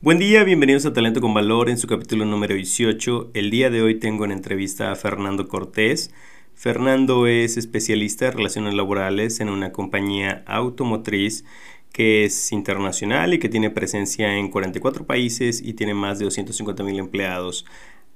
Buen día, bienvenidos a Talento con Valor en su capítulo número 18. El día de hoy tengo en entrevista a Fernando Cortés. Fernando es especialista en relaciones laborales en una compañía automotriz que es internacional y que tiene presencia en 44 países y tiene más de 250 mil empleados.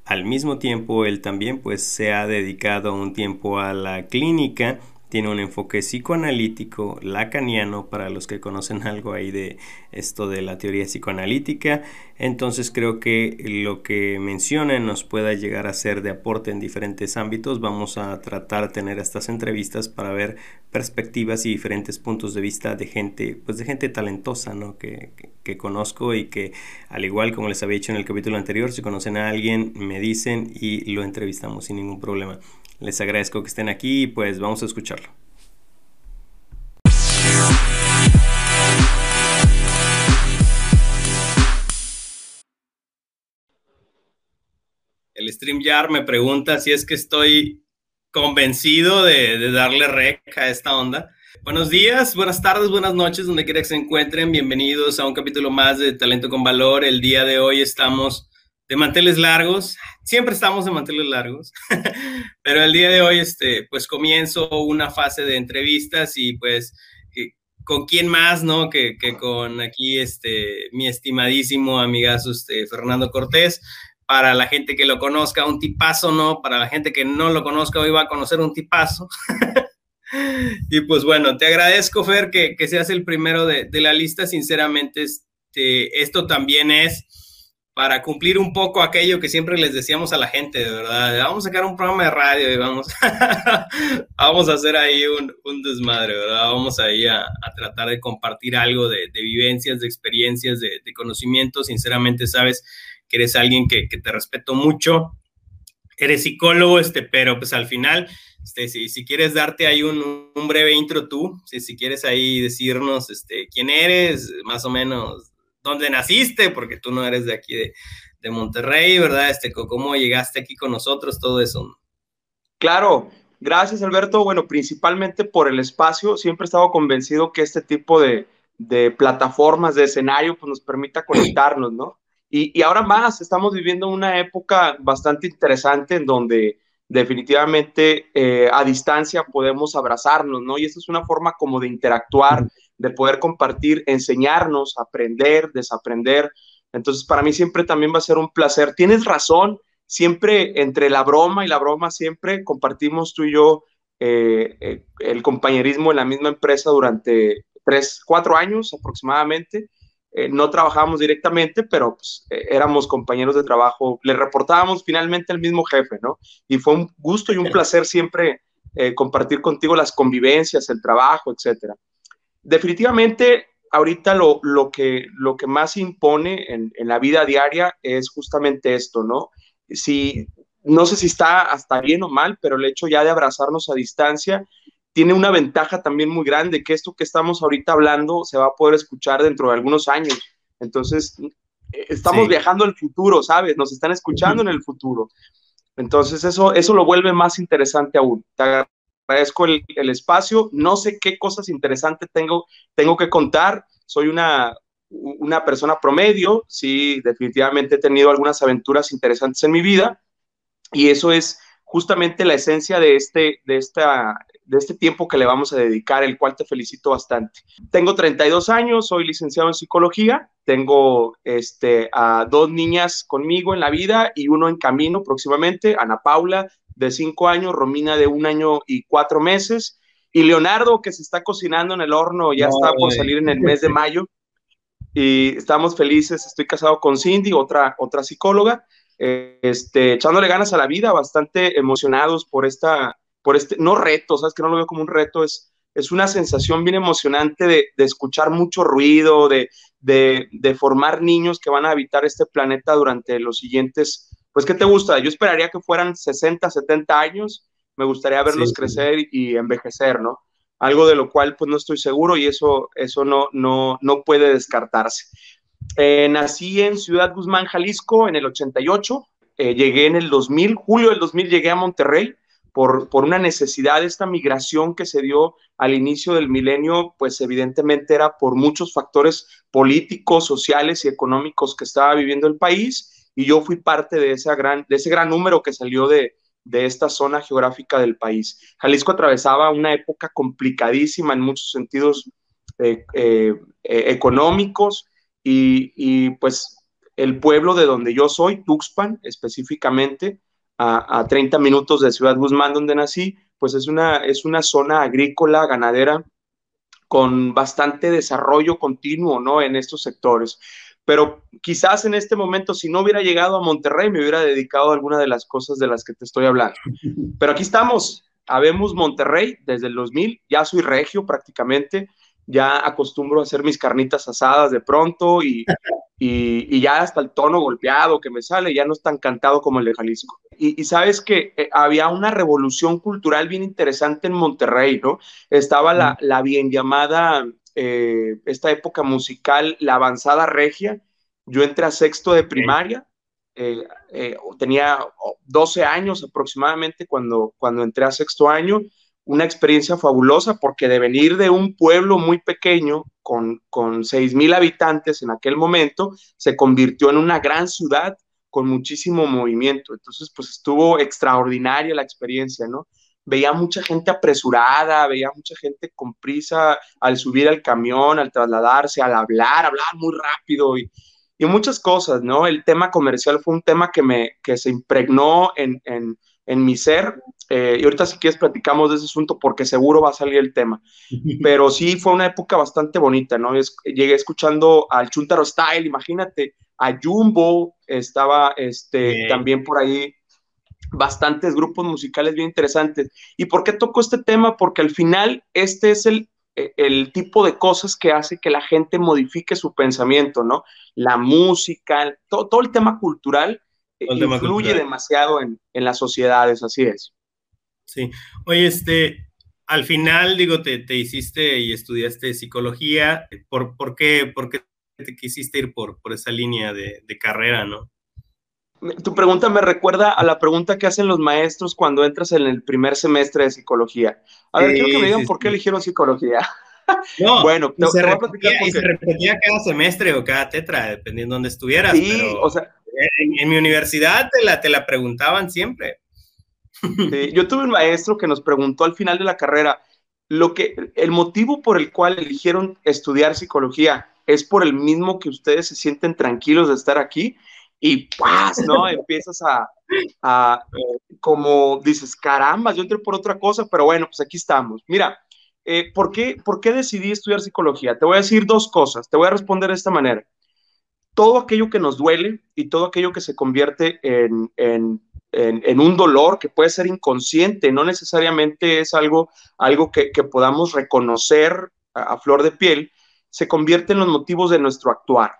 Al mismo tiempo, él también pues se ha dedicado un tiempo a la clínica tiene un enfoque psicoanalítico lacaniano para los que conocen algo ahí de esto de la teoría psicoanalítica. Entonces creo que lo que menciona nos pueda llegar a ser de aporte en diferentes ámbitos. Vamos a tratar de tener estas entrevistas para ver perspectivas y diferentes puntos de vista de gente pues de gente talentosa ¿no? que, que conozco y que al igual como les había dicho en el capítulo anterior si conocen a alguien me dicen y lo entrevistamos sin ningún problema les agradezco que estén aquí y pues vamos a escucharlo. El StreamYard me pregunta si es que estoy convencido de, darle rec a esta onda. Buenos días, buenas tardes, buenas noches, donde quiera que se encuentren. Bienvenidos a un capítulo más de Talento con Valor. El día de hoy estamos de manteles largos siempre estamos en manteles largos, pero el día de hoy, este, pues comienzo una fase de entrevistas y pues con quién más, ¿no? Que, con aquí, este, mi estimadísimo amigazo, este, Fernando Cortés. Para la gente que lo conozca, un tipazo, ¿no? Para la gente que no lo conozca, hoy va a conocer un tipazo. y pues bueno, te agradezco, Fer, que, que seas el primero de, de la lista. Sinceramente, este, esto también es para cumplir un poco aquello que siempre les decíamos a la gente, de verdad. Vamos a sacar un programa de radio y vamos, vamos a hacer ahí un, desmadre, ¿verdad? Vamos ahí a, tratar de compartir algo de, vivencias, de experiencias, de, de, conocimiento. Sinceramente, sabes que eres alguien que, que, te respeto mucho. Eres psicólogo, este, pero pues al final, este, si, si quieres darte ahí un, un breve intro tú, si, si quieres ahí decirnos este, quién eres, más o menos dónde naciste, porque tú no eres de aquí de, Monterrey, ¿verdad? Este, ¿Cómo llegaste aquí con nosotros? Todo eso. Claro, gracias Alberto. Bueno, principalmente por el espacio, siempre he estado convencido que este tipo de, de plataformas, de escenario, pues nos permita conectarnos, ¿no? Y, y, ahora más, estamos viviendo una época bastante interesante en donde definitivamente eh, a distancia podemos abrazarnos, ¿no? Y esta es una forma como de interactuar de poder compartir, enseñarnos, aprender, desaprender. Entonces, para mí siempre también va a ser un placer. Tienes razón, siempre entre la broma y la broma, siempre compartimos tú y yo eh, eh, el compañerismo en la misma empresa durante tres, cuatro años aproximadamente. Eh, no trabajábamos directamente, pero pues, éramos compañeros de trabajo, le reportábamos finalmente al mismo jefe, ¿no? Y fue un gusto y un placer siempre compartir contigo las convivencias, el trabajo, etcétera definitivamente ahorita lo, lo, que, lo que más impone en, en, la vida diaria es justamente esto, ¿no? Si, no sé si está hasta bien o mal, pero el hecho ya de abrazarnos a distancia tiene una ventaja también muy grande, que esto que estamos ahorita hablando se va a poder escuchar dentro de algunos años. Entonces, estamos sí. viajando al futuro, ¿sabes? Nos están escuchando en el futuro. Entonces, eso, eso lo vuelve más interesante aún. Te agradezco el, el, espacio. No sé qué cosas interesantes tengo, tengo que contar. Soy una, una persona promedio. Sí, definitivamente he tenido algunas aventuras interesantes en mi vida. Y eso es justamente la esencia de este, de, esta, de este tiempo que le vamos a dedicar, el cual te felicito bastante. Tengo 32 años, soy licenciado en psicología, tengo este, a dos niñas conmigo en la vida y uno en camino próximamente, Ana Paula, de cinco años, Romina de un año y cuatro meses, y Leonardo, que se está cocinando en el horno, ya no, está por salir en el mes de mayo, y estamos felices, estoy casado con Cindy, otra, otra psicóloga, este, echándole ganas a la vida, bastante emocionados por esta, por este, no reto, sabes que no lo veo como un reto, es, es una sensación bien emocionante de, de escuchar mucho ruido, de, de, de, formar niños que van a habitar este planeta durante los siguientes pues, ¿qué te gusta? Yo esperaría que fueran 60, 70 años, me gustaría verlos sí, crecer sí. y envejecer, ¿no? Algo de lo cual, pues, no estoy seguro y eso, eso no, no, no puede descartarse. Eh, nací en Ciudad Guzmán, Jalisco, en el 88, eh, llegué en el 2000, julio del 2000 llegué a Monterrey, por, por, una necesidad, esta migración que se dio al inicio del milenio, pues evidentemente era por muchos factores políticos, sociales y económicos que estaba viviendo el país, y yo fui parte de, esa gran, de ese gran número que salió de, de esta zona geográfica del país. Jalisco atravesaba una época complicadísima en muchos sentidos eh, eh, eh, económicos y, y, pues el pueblo de donde yo soy, Tuxpan específicamente, a, 30 minutos de Ciudad Guzmán, donde nací, pues es una, es una zona agrícola, ganadera, con bastante desarrollo continuo, ¿no? En estos sectores. Pero quizás en este momento, si no hubiera llegado a Monterrey, me hubiera dedicado a alguna de las cosas de las que te estoy hablando. Pero aquí estamos, habemos Monterrey desde el 2000, ya soy regio prácticamente, ya acostumbro a hacer mis carnitas asadas de pronto y, y, ya hasta el tono golpeado que me sale ya no es tan cantado como el de Jalisco. Y, sabes que eh, había una revolución cultural bien interesante en Monterrey, ¿no? Estaba la, la bien llamada, eh, esta época musical, la avanzada regia. Yo entré a sexto de primaria, eh, tenía 12 años aproximadamente cuando, cuando entré a sexto año una experiencia fabulosa porque de venir de un pueblo muy pequeño con, con 6 mil habitantes en aquel momento, se convirtió en una gran ciudad con muchísimo movimiento. Entonces, pues estuvo extraordinaria la experiencia, ¿no? Veía mucha gente apresurada, veía mucha gente con prisa al subir al camión, al trasladarse, al hablar, hablar muy rápido y, y muchas cosas, ¿no? El tema comercial fue un tema que, me, que se impregnó en en mi ser. Eh, y ahorita si quieres platicamos de ese asunto porque seguro va a salir el tema. Pero sí fue una época bastante bonita, ¿no? llegué escuchando al Chuntaro Style, imagínate, a Jumbo, estaba este, también por ahí bastantes grupos musicales bien interesantes. ¿Y por qué toco este tema? Porque al final este es el, e, el tipo de cosas que hace que la gente modifique su pensamiento, ¿no? La música, todo el tema cultural influye demasiado en, en, las sociedades, así es. Sí. Oye, este, al final, digo, te, te hiciste y estudiaste psicología. ¿Por, por, qué, por qué te quisiste ir por, por esa línea de, de carrera, no? Tu pregunta me recuerda a la pregunta que hacen los maestros cuando entras en el primer semestre de psicología. A ver, quiero que me digan por qué eligieron psicología. No, bueno, te, se, repetía, y se repetía cada semestre o cada tetra, dependiendo de dónde estuvieras. Sí, o sea, en, mi universidad te la, te la preguntaban siempre. yo tuve un maestro que nos preguntó al final de la carrera, lo que, el motivo por el cual eligieron estudiar psicología es por el mismo que ustedes se sienten tranquilos de estar aquí y pues, ¿no? Empiezas a, a, como dices, caramba, yo entré por otra cosa, pero bueno, pues aquí estamos. Mira, eh, ¿por, qué, ¿por qué decidí estudiar psicología? Te voy a decir dos cosas, te voy a responder de esta manera todo aquello que nos duele y todo aquello que se convierte en, un dolor que puede ser inconsciente, no necesariamente es algo, que, podamos reconocer a, flor de piel, se convierte en los motivos de nuestro actuar.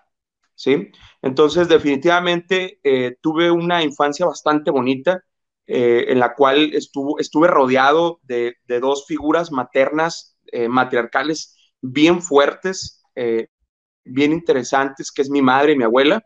¿sí? Entonces, definitivamente eh, tuve una infancia bastante bonita. Eh, en la cual estuve rodeado de, dos figuras maternas, eh, matriarcales bien fuertes, bien interesantes, que es mi madre y mi abuela.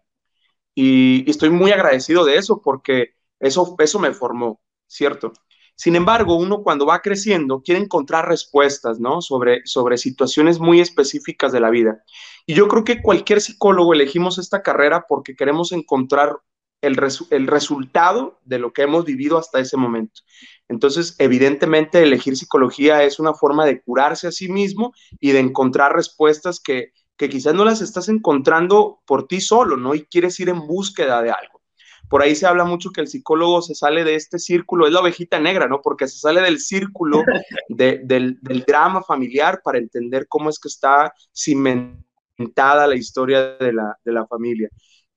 Y, estoy muy agradecido de eso porque eso, eso me formó, ¿cierto? Sin embargo, uno cuando va creciendo quiere encontrar respuestas, ¿no? Sobre, sobre situaciones muy específicas de la vida. Y yo creo que cualquier psicólogo elegimos esta carrera porque queremos encontrar el, el resultado de lo que hemos vivido hasta ese momento. Entonces, evidentemente, elegir psicología es una forma de curarse a sí mismo y de encontrar respuestas que, que quizás no las estás encontrando por ti solo, ¿no? Y quieres ir en búsqueda de algo. Por ahí se habla mucho que el psicólogo se sale de este círculo, es la ovejita negra, ¿no? Porque se sale del círculo del, drama familiar para entender cómo es que está cimentada la historia de la, de la familia.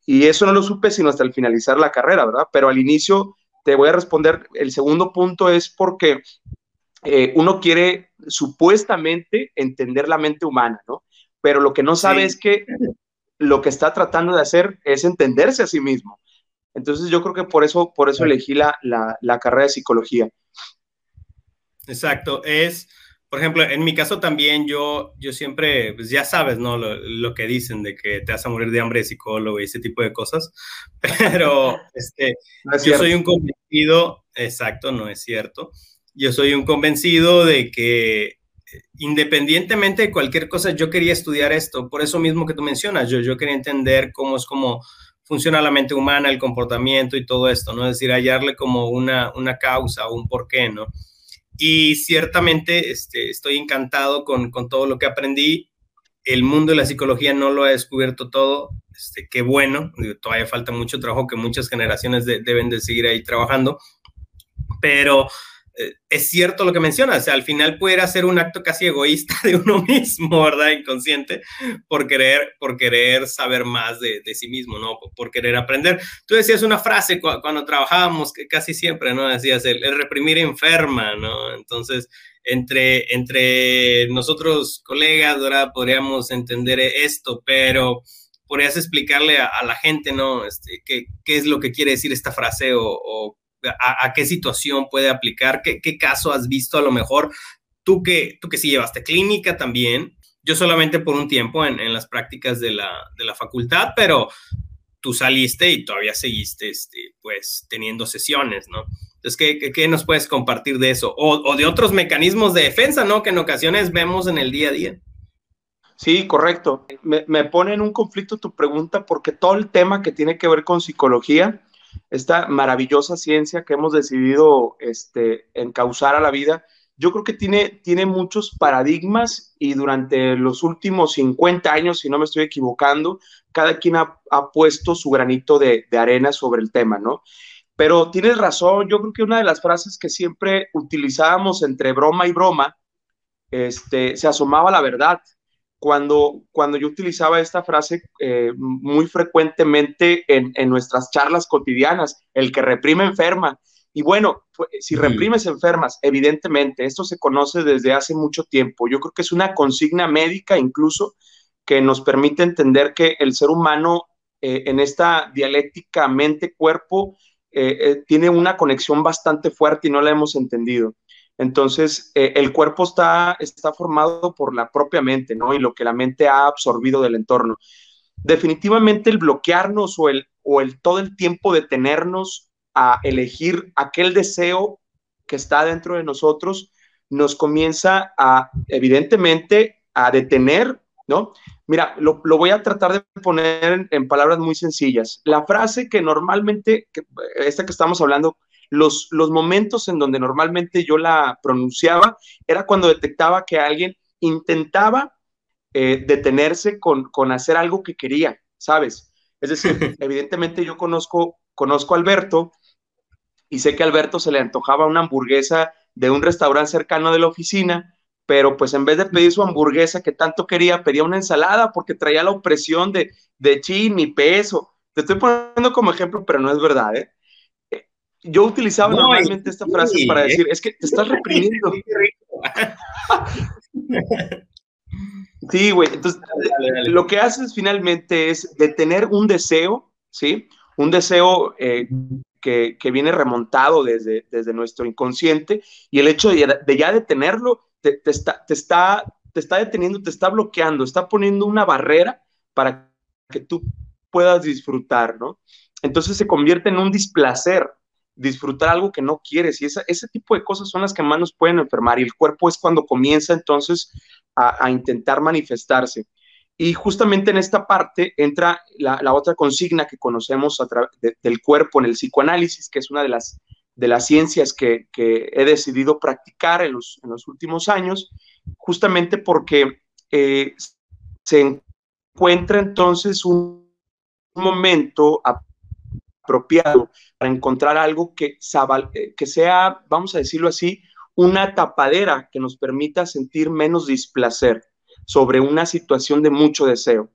Y eso no lo supe sino hasta el finalizar la carrera, ¿verdad? Pero al inicio te voy a responder, el segundo punto es porque eh, uno quiere supuestamente entender la mente humana, ¿no? Pero lo que no sabe es que lo que está tratando de hacer es entenderse a sí mismo. Entonces yo creo que por eso, por eso elegí la, la, carrera de psicología. Exacto, es por ejemplo, en mi caso también yo, yo siempre, pues ya sabes, ¿no? Lo, que dicen de que te vas a morir de hambre de psicólogo y ese tipo de cosas, pero este, yo soy un convencido, exacto, no es cierto, yo soy un convencido de que independientemente de cualquier cosa, yo quería estudiar esto, por eso mismo que tú mencionas, yo, yo quería entender cómo es como funciona la mente humana, el comportamiento y todo esto, ¿no? Es decir, hallarle como una, una causa o un porqué, ¿no? Y ciertamente este, estoy encantado con, con, todo lo que aprendí. El mundo de la psicología no lo ha descubierto todo. Este, qué bueno, todavía falta mucho trabajo que muchas generaciones deben de seguir ahí trabajando. Pero es cierto lo que mencionas, o sea, al final puede ser un acto casi egoísta de uno mismo, ¿verdad? Inconsciente, por querer, por querer saber más de, de sí mismo, ¿no? Por, querer aprender. Tú decías una frase cuando trabajábamos, que casi siempre, ¿no? Decías, el, reprimir enferma, ¿no? Entonces, entre, entre nosotros, colegas, ¿verdad? Podríamos entender esto, pero podrías explicarle a, la gente, ¿no? Este, qué, qué, es lo que quiere decir esta frase o, o a, qué situación puede aplicar, ¿Qué, qué, caso has visto a lo mejor. Tú que, tú que sí llevaste clínica también, yo solamente por un tiempo en, las prácticas de la, de la, facultad, pero tú saliste y todavía seguiste, este, pues, teniendo sesiones, ¿no? Entonces, ¿qué, qué, nos puedes compartir de eso? O, o, de otros mecanismos de defensa, ¿no? Que en ocasiones vemos en el día a día. Sí, correcto. Me, me pone en un conflicto tu pregunta porque todo el tema que tiene que ver con psicología esta maravillosa ciencia que hemos decidido este, encauzar a la vida, yo creo que tiene, tiene muchos paradigmas y durante los últimos 50 años, si no me estoy equivocando, cada quien ha, puesto su granito de, de, arena sobre el tema, ¿no? Pero tienes razón, yo creo que una de las frases que siempre utilizábamos entre broma y broma, este, se asomaba la verdad cuando, cuando yo utilizaba esta frase eh, muy frecuentemente en, en, nuestras charlas cotidianas, el que reprime enferma. Y bueno, si reprimes enfermas, evidentemente, esto se conoce desde hace mucho tiempo. Yo creo que es una consigna médica incluso que nos permite entender que el ser humano eh, en esta dialéctica mente-cuerpo eh, tiene una conexión bastante fuerte y no la hemos entendido. Entonces, eh, el cuerpo está, está formado por la propia mente, ¿no? Y lo que la mente ha absorbido del entorno. Definitivamente el bloquearnos o el, o el todo el tiempo detenernos a elegir aquel deseo que está dentro de nosotros, nos comienza a, evidentemente, a detener, ¿no? Mira, lo, voy a tratar de poner en, palabras muy sencillas. La frase que normalmente, esta que estamos hablando, los, momentos en donde normalmente yo la pronunciaba era cuando detectaba que alguien intentaba eh, detenerse con, hacer algo que quería, ¿sabes? Es decir, evidentemente yo conozco, conozco a Alberto y sé que a Alberto se le antojaba una hamburguesa de un restaurante cercano de la oficina, pero pues en vez de pedir su hamburguesa que tanto quería, pedía una ensalada porque traía la opresión de, de chin y peso. Te estoy poniendo como ejemplo, pero no es verdad, ¿eh? Yo utilizaba normalmente esta frase para ¿eh? decir, es que te estás reprimiendo. sí, güey. Entonces, lo que haces finalmente es detener un deseo, ¿sí? Un deseo eh, que, viene remontado desde, desde nuestro inconsciente y el hecho de, ya detenerlo te, está, te, está, te está deteniendo, te está bloqueando, está poniendo una barrera para que tú puedas disfrutar, ¿no? Entonces se convierte en un displacer, disfrutar algo que no quieres. Y ese tipo de cosas son las que más nos pueden enfermar. Y el cuerpo es cuando comienza entonces a, intentar manifestarse. Y justamente en esta parte entra la, otra consigna que conocemos a través del cuerpo en el psicoanálisis, que es una de las, de las ciencias que, he decidido practicar en los, en los, últimos años, justamente porque eh, se encuentra entonces un momento apropiado para encontrar algo que, eh, que sea, vamos a decirlo así, una tapadera que nos permita sentir menos displacer sobre una situación de mucho deseo.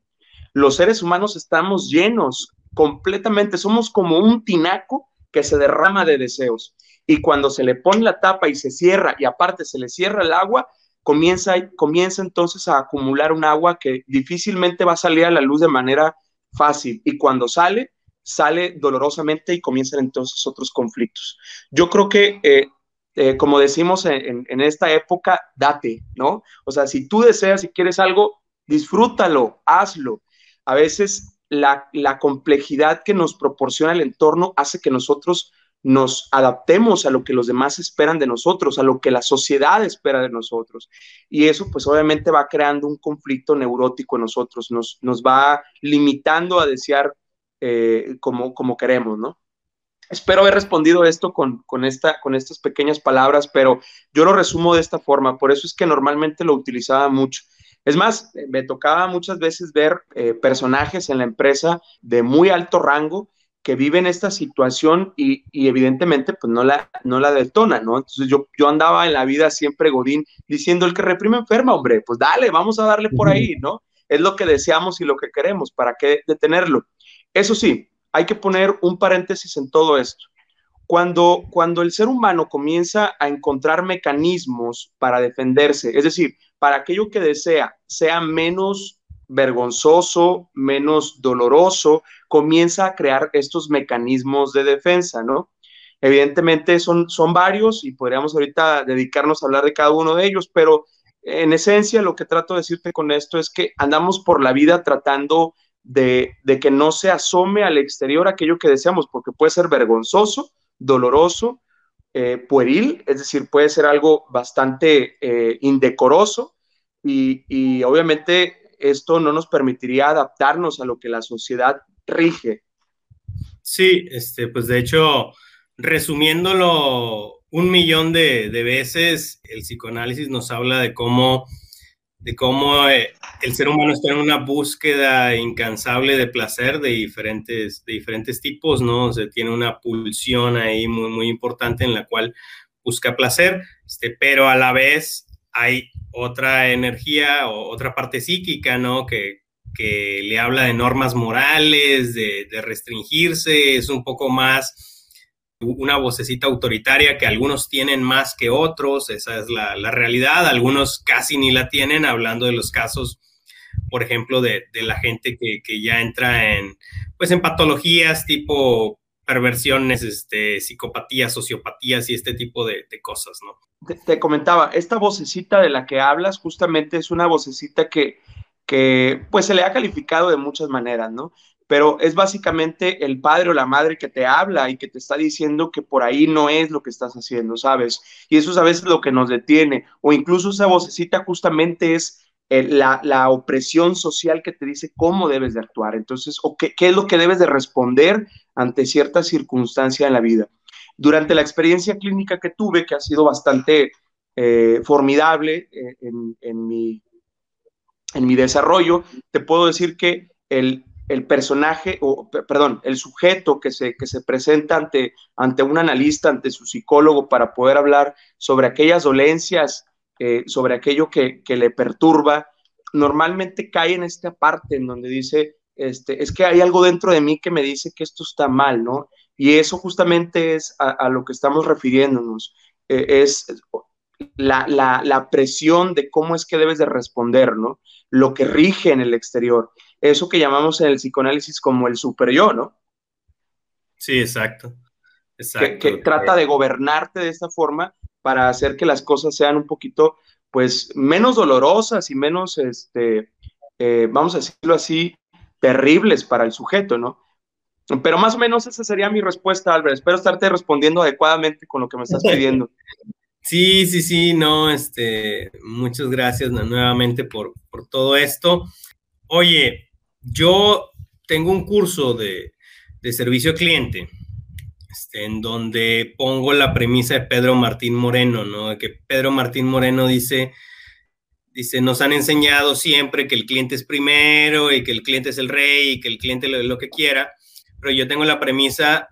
Los seres humanos estamos llenos completamente, somos como un tinaco que se derrama de deseos. Y cuando se le pone la tapa y se cierra, y aparte se le cierra el agua, comienza, comienza entonces a acumular un agua que difícilmente va a salir a la luz de manera fácil. Y cuando sale, sale dolorosamente y comienzan entonces otros conflictos. Yo creo que eh, eh, como decimos en, esta época, date, ¿no? O sea, si tú deseas y quieres algo, disfrútalo, hazlo. A veces la, complejidad que nos proporciona el entorno hace que nosotros nos adaptemos a lo que los demás esperan de nosotros, a lo que la sociedad espera de nosotros. Y eso pues obviamente va creando un conflicto neurótico en nosotros, nos, nos va limitando a desear eh, como, como queremos, ¿no? Espero haber respondido esto con, esta, con estas pequeñas palabras, pero yo lo resumo de esta forma, por eso es que normalmente lo utilizaba mucho. Es más, me tocaba muchas veces ver eh, personajes en la empresa de muy alto rango que viven esta situación y, evidentemente pues no la, no la detona, ¿no? Entonces yo, yo andaba en la vida siempre Godín diciendo, el que reprime enferma, hombre, pues dale, vamos a darle por ahí, ¿no? Es lo que deseamos y lo que queremos, ¿para qué detenerlo? Eso sí, hay que poner un paréntesis en todo esto. Cuando, cuando el ser humano comienza a encontrar mecanismos para defenderse, es decir, para aquello que desea sea menos vergonzoso, menos doloroso, comienza a crear estos mecanismos de defensa, ¿no? Evidentemente son, son varios y podríamos ahorita dedicarnos a hablar de cada uno de ellos, pero en esencia lo que trato de decirte con esto es que andamos por la vida tratando de, que no se asome al exterior aquello que deseamos, porque puede ser vergonzoso, doloroso, eh, pueril, es decir, puede ser algo bastante eh, indecoroso y, y, obviamente esto no nos permitiría adaptarnos a lo que la sociedad rige. Sí, este, pues de hecho, resumiéndolo un millón de, de veces, el psicoanálisis nos habla de cómo de cómo eh, el ser humano está en una búsqueda incansable de placer de diferentes, de diferentes tipos, ¿no? O sea, tiene una pulsión ahí muy, muy importante en la cual busca placer, este, pero a la vez hay otra energía o otra parte psíquica, ¿no? Que, que le habla de normas morales, de, de restringirse, es un poco más una vocecita autoritaria que algunos tienen más que otros, esa es la, realidad, algunos casi ni la tienen, hablando de los casos, por ejemplo, de, la gente que, ya entra en, pues, en patologías tipo perversiones, este, psicopatías, sociopatías y este tipo de, cosas, ¿no? Te, te, comentaba, esta vocecita de la que hablas justamente es una vocecita que, que pues se le ha calificado de muchas maneras, ¿no? Pero es básicamente el padre o la madre que te habla y que te está diciendo que por ahí no es lo que estás haciendo, ¿sabes? Y eso es a veces lo que nos detiene, o incluso esa vocecita justamente es eh, la, opresión social que te dice cómo debes de actuar, entonces, o qué, es lo que debes de responder ante cierta circunstancia en la vida. Durante la experiencia clínica que tuve, que ha sido bastante eh, formidable eh, en, en, mi, en mi desarrollo, te puedo decir que el, el personaje, o perdón, el sujeto que se, que se presenta ante, ante un analista, ante su psicólogo, para poder hablar sobre aquellas dolencias, eh, sobre aquello que, le perturba, normalmente cae en esta parte en donde dice, este, es que hay algo dentro de mí que me dice que esto está mal, ¿no? Y eso justamente es a, lo que estamos refiriéndonos, eh, es la, la presión de cómo es que debes de responder, ¿no? Lo que rige en el exterior eso que llamamos en el psicoanálisis como el super yo, ¿no? Sí, exacto. Que, trata de gobernarte de esta forma para hacer que las cosas sean un poquito, pues, menos dolorosas y menos, este, eh, vamos a decirlo así, terribles para el sujeto, ¿no? Pero más o menos esa sería mi respuesta, Albert. Espero estarte respondiendo adecuadamente con lo que me estás pidiendo. Sí, sí, sí, no, este, muchas gracias nuevamente por, por todo esto. Oye, yo tengo un curso de, servicio cliente, este, en donde pongo la premisa de Pedro Martín Moreno, ¿no? Que Pedro Martín Moreno dice, dice, nos han enseñado siempre que el cliente es primero y que el cliente es el rey y que el cliente lo, lo que quiera, pero yo tengo la premisa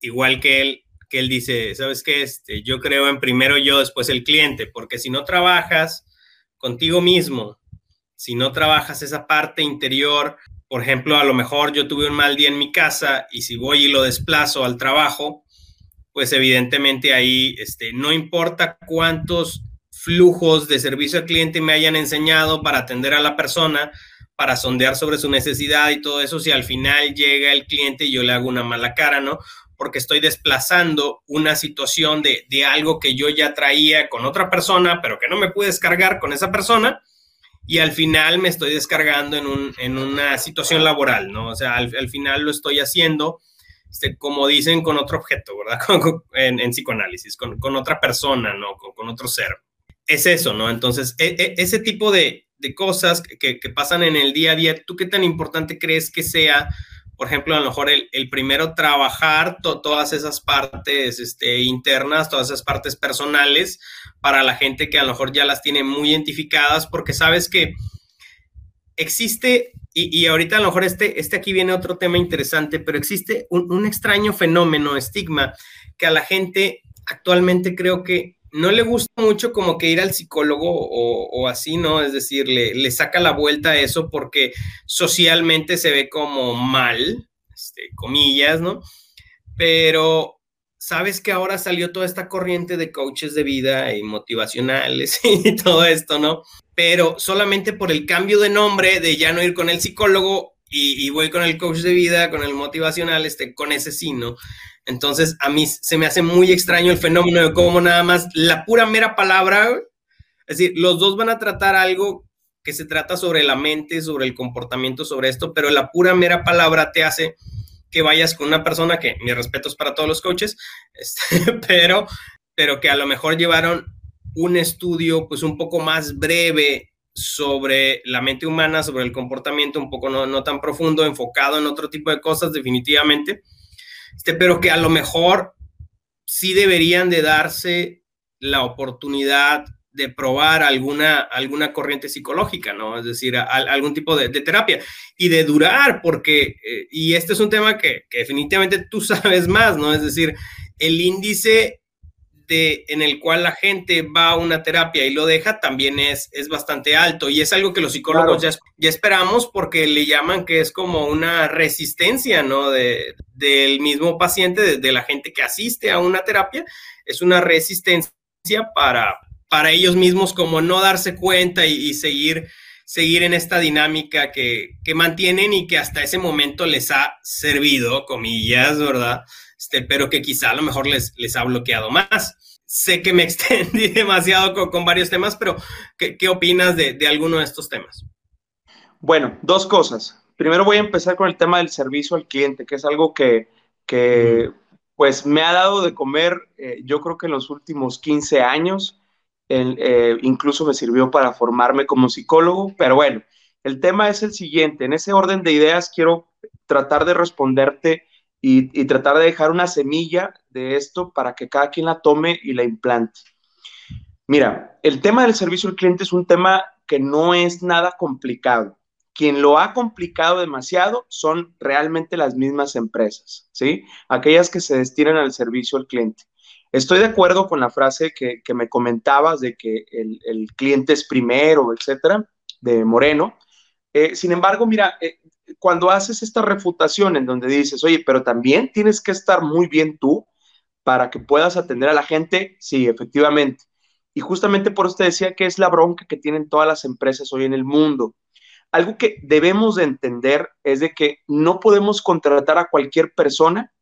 igual que él, que él dice, ¿sabes qué? Este, yo creo en primero yo, después el cliente, porque si no trabajas contigo mismo, si no trabajas esa parte interior, por ejemplo, a lo mejor yo tuve un mal día en mi casa y si voy y lo desplazo al trabajo, pues evidentemente ahí este, no importa cuántos flujos de servicio al cliente me hayan enseñado para atender a la persona, para sondear sobre su necesidad y todo eso, si al final llega el cliente y yo le hago una mala cara, ¿no? porque estoy desplazando una situación de, de, algo que yo ya traía con otra persona, pero que no me pude descargar con esa persona, y al final me estoy descargando en, un, en una situación laboral, ¿no? O sea, al, al final lo estoy haciendo, este, como dicen, con otro objeto, ¿verdad? en, en, psicoanálisis, con, con, otra persona, ¿no? Con, otro ser. Es eso, ¿no? Entonces, e, e, ese tipo de, de cosas que, que, pasan en el día a día, ¿tú qué tan importante crees que sea? Por ejemplo, a lo mejor el, el primero trabajar to, todas esas partes este, internas, todas esas partes personales para la gente que a lo mejor ya las tiene muy identificadas, porque sabes que existe, y, y ahorita a lo mejor este, este aquí viene otro tema interesante, pero existe un, un extraño fenómeno, estigma, que a la gente actualmente creo que no le gusta mucho como que ir al psicólogo o, así, ¿no? Es decir, le, le, saca la vuelta a eso porque socialmente se ve como mal, este, comillas, ¿no? Pero sabes que ahora salió toda esta corriente de coaches de vida y motivacionales y todo esto, ¿no? Pero solamente por el cambio de nombre de ya no ir con el psicólogo y, y voy con el coach de vida, con el motivacional, este, con ese sí, ¿no? Entonces, a mí se me hace muy extraño el fenómeno de cómo nada más la pura mera palabra, es decir, los dos van a tratar algo que se trata sobre la mente, sobre el comportamiento, sobre esto, pero la pura mera palabra te hace que vayas con una persona que, mi respeto es para todos los coaches, este, pero, pero que a lo mejor llevaron un estudio pues un poco más breve sobre la mente humana, sobre el comportamiento, un poco no, no tan profundo, enfocado en otro tipo de cosas definitivamente este, pero que a lo mejor sí deberían de darse la oportunidad de probar alguna, alguna corriente psicológica, ¿no? Es decir, a, algún tipo de, de, terapia y de durar, porque, eh, y este es un tema que, que, definitivamente tú sabes más, ¿no? Es decir, el índice de, en el cual la gente va a una terapia y lo deja también es, es bastante alto y es algo que los psicólogos claro. ya, ya, esperamos porque le llaman que es como una resistencia, ¿no? De, del mismo paciente, de, de la gente que asiste a una terapia, es una resistencia para, para ellos mismos como no darse cuenta y, y seguir, seguir en esta dinámica que, que, mantienen y que hasta ese momento les ha servido, comillas, ¿verdad? Este, pero que quizá a lo mejor les, les ha bloqueado más. Sé que me extendí demasiado con, con varios temas, pero ¿qué, qué opinas de, de, alguno de estos temas? Bueno, dos cosas. Primero voy a empezar con el tema del servicio al cliente, que es algo que, que pues me ha dado de comer, eh, yo creo que en los últimos 15 años, el, eh, incluso me sirvió para formarme como psicólogo, pero bueno, el tema es el siguiente, en ese orden de ideas quiero tratar de responderte y, tratar de dejar una semilla de esto para que cada quien la tome y la implante. Mira, el tema del servicio al cliente es un tema que no es nada complicado. Quien lo ha complicado demasiado son realmente las mismas empresas, ¿sí? Aquellas que se destinan al servicio al cliente. Estoy de acuerdo con la frase que, me comentabas de que el, el, cliente es primero, etcétera, de Moreno. Eh, sin embargo, mira, eh, cuando haces esta refutación en donde dices, oye, pero también tienes que estar muy bien tú para que puedas atender a la gente, sí, efectivamente. Y justamente por eso te decía que es la bronca que tienen todas las empresas hoy en el mundo. Algo que debemos de entender es de que no podemos contratar a cualquier persona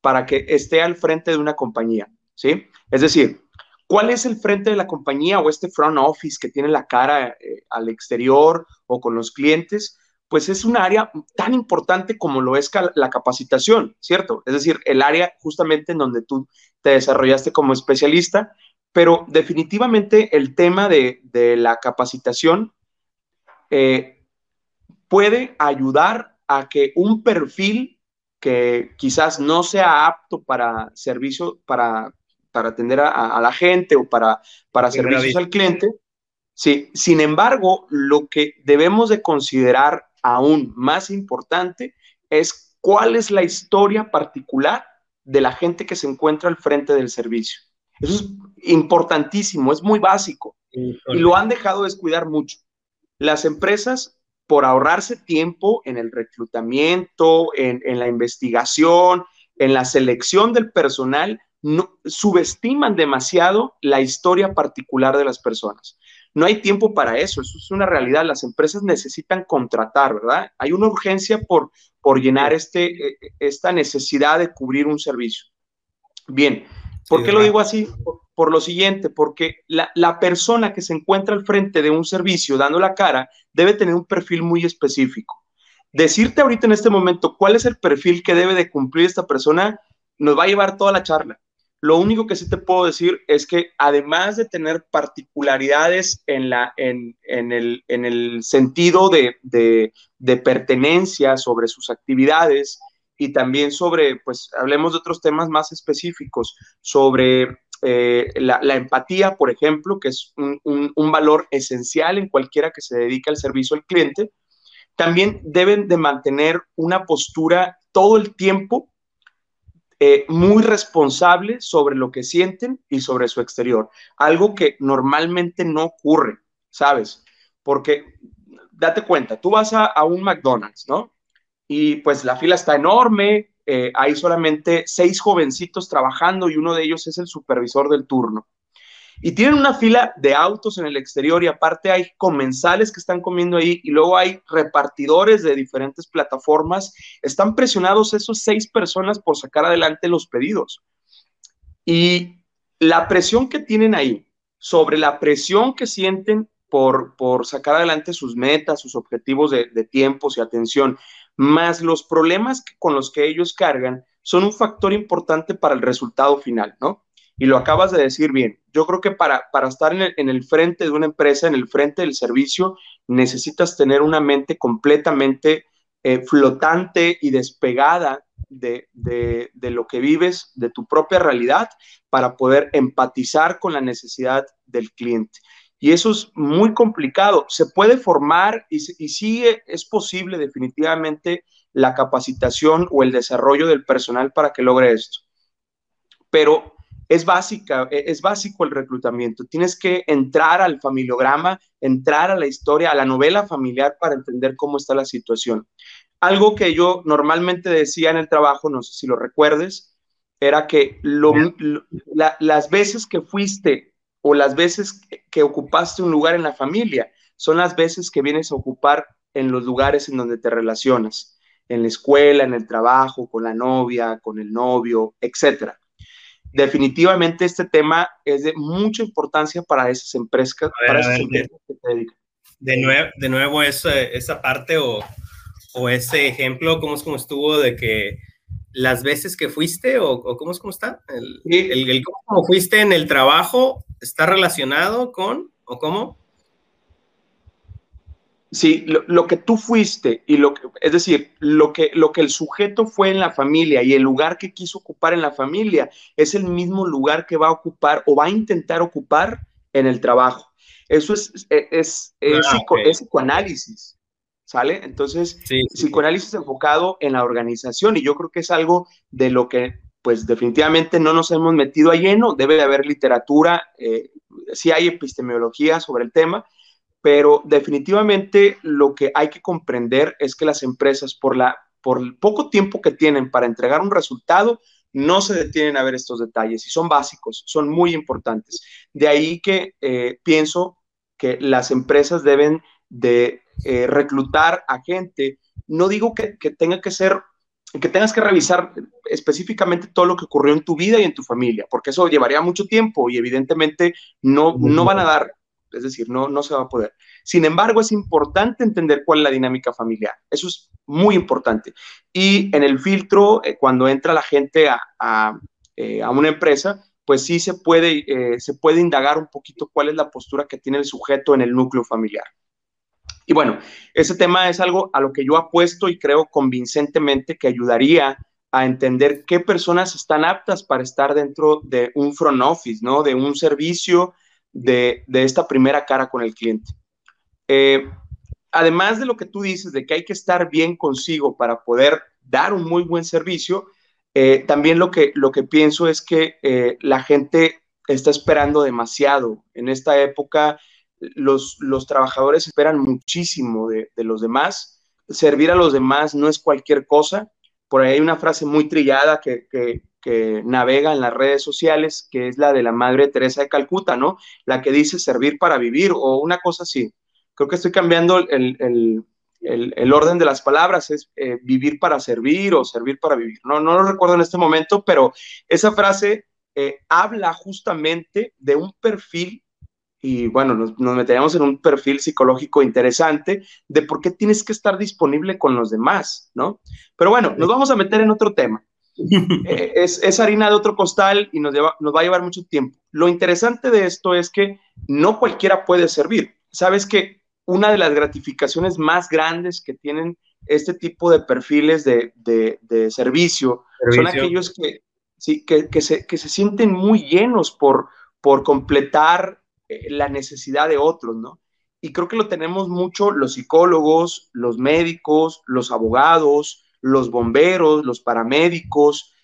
para que esté al frente de una compañía, ¿sí? Es decir, ¿cuál es el frente de la compañía o este front office que tiene la cara eh, al exterior o con los clientes? Pues es un área tan importante como lo es la capacitación, ¿cierto? Es decir, el área justamente en donde tú te desarrollaste como especialista, pero definitivamente el tema de, de la capacitación eh, puede ayudar a que un perfil que quizás no sea apto para servicio, para, para atender a, a, la gente o para, para servicios al cliente. Sí, sin embargo, lo que debemos de considerar aún más importante es cuál es la historia particular de la gente que se encuentra al frente del servicio. Eso es importantísimo, es muy básico y lo han dejado descuidar mucho. Las empresas por ahorrarse tiempo en el reclutamiento, en, en, la investigación, en la selección del personal, no, subestiman demasiado la historia particular de las personas. No hay tiempo para eso, eso es una realidad, las empresas necesitan contratar, ¿verdad? Hay una urgencia por, por llenar este, e, e, esta necesidad de cubrir un servicio. Bien, ¿por qué lo digo así? Por, lo siguiente, porque la, la persona que se encuentra al frente de un servicio dando la cara debe tener un perfil muy específico. Decirte ahorita en este momento cuál es el perfil que debe de cumplir esta persona nos va a llevar toda la charla. Lo único que sí te puedo decir es que además de tener particularidades en, la, en, el, sentido de, pertenencia sobre sus actividades y también sobre, pues hablemos de otros temas más específicos, sobre eh, la, empatía, por ejemplo, que es un, un, valor esencial en cualquiera que se dedique al servicio al cliente, también deben de mantener una postura todo el tiempo eh, muy responsable sobre lo que sienten y sobre su exterior, algo que normalmente no ocurre, ¿sabes? Porque date cuenta, tú vas a, un McDonald's, ¿no? Y pues la fila está enorme, eh, hay solamente seis jovencitos trabajando y uno de ellos es el supervisor del turno. Y tienen una fila de autos en el exterior y aparte hay comensales que están comiendo ahí y luego hay repartidores de diferentes plataformas. Están presionados esos seis personas por sacar adelante los pedidos. Y la presión que tienen ahí sobre la presión que sienten por, por sacar adelante sus metas, sus objetivos de, de tiempos y atención, más los problemas con los que ellos cargan, son un factor importante para el resultado final, ¿no? Y lo acabas de decir bien. Yo creo que para, para estar en el, frente de una empresa, en el frente del servicio, necesitas tener una mente completamente eh, flotante y despegada de, de, lo que vives, de tu propia realidad, para poder empatizar con la necesidad del cliente. Y eso es muy complicado. Se puede formar y, y sí es posible definitivamente la capacitación o el desarrollo del personal para que logre esto. Pero es básica, e, es básico el reclutamiento. Tienes que entrar al familiograma, entrar a la historia, a la novela familiar para entender cómo está la situación. Algo que yo normalmente decía en el trabajo, no sé si lo recuerdes, era que las veces que fuiste o las veces que ocupaste un lugar en la familia son las veces que vienes a ocupar en los lugares en donde te relacionas, en la escuela, en el trabajo, con la novia, con el novio, etcétera definitivamente este tema es de mucha importancia para esas empresas, para esas empresas de, que se dedican. De nuevo, de nuevo esa, esa parte o, o, ese ejemplo, ¿cómo es como estuvo de que las veces que fuiste o, o cómo es como está? El, el, el, cómo fuiste en el trabajo está relacionado con o cómo? Sí, lo, que tú fuiste y lo que, es decir, lo que, lo que el sujeto fue en la familia y el lugar que quiso ocupar en la familia es el mismo lugar que va a ocupar o va a intentar ocupar en el trabajo. Eso es, es, es, ah, psicoanálisis, ¿sale? Entonces, psicoanálisis enfocado en la organización y yo creo que es algo de lo que pues definitivamente no nos hemos metido a lleno, debe de haber literatura, eh, sí hay epistemología sobre el tema, pero definitivamente lo que hay que comprender es que las empresas, por, la, por el poco tiempo que tienen para entregar un resultado, no se detienen a ver estos detalles y son básicos, son muy importantes. De ahí que eh, pienso que las empresas deben de eh, reclutar a gente. No digo que, tenga que ser, que tengas que revisar específicamente todo lo que ocurrió en tu vida y en tu familia, porque eso llevaría mucho tiempo y evidentemente no, no van a dar es decir, no, no se va a poder. Sin embargo, es importante entender cuál es la dinámica familiar. Eso es muy importante. Y en el filtro, eh, cuando entra la gente a, eh, una empresa, pues sí se puede, eh, se puede indagar un poquito cuál es la postura que tiene el sujeto en el núcleo familiar. Y bueno, ese tema es algo a lo que yo apuesto y creo convincentemente que ayudaría a entender qué personas están aptas para estar dentro de un front office, ¿no? De un servicio de, esta primera cara con el cliente. Eh, además de lo que tú dices, de que hay que estar bien consigo para poder dar un muy buen servicio, eh, también lo que, lo que pienso es que eh, la gente está esperando demasiado. En esta época, los, los trabajadores esperan muchísimo de, los demás. Servir a los demás no es cualquier cosa. Por ahí hay una frase muy trillada que, que navega en las redes sociales, que es la de la Madre Teresa de Calcuta, ¿no? La que dice servir para vivir o una cosa así. Creo que estoy cambiando el, orden de las palabras, es eh, vivir para servir o servir para vivir. No, no lo recuerdo en este momento, pero esa frase eh, habla justamente de un perfil y bueno, nos, nos, meteríamos en un perfil psicológico interesante de por qué tienes que estar disponible con los demás, ¿no? Pero bueno, nos vamos a meter en otro tema. Eh, es, harina de otro costal y nos, nos va a llevar mucho tiempo. Lo interesante de esto es que no cualquiera puede servir. Sabes que una de las gratificaciones más grandes que tienen este tipo de perfiles de, servicio, son aquellos que, sí, que, se, que se sienten muy llenos por, por completar eh, la necesidad de otros, ¿no? Y creo que lo tenemos mucho los psicólogos, los médicos, los abogados, los bomberos, los paramédicos.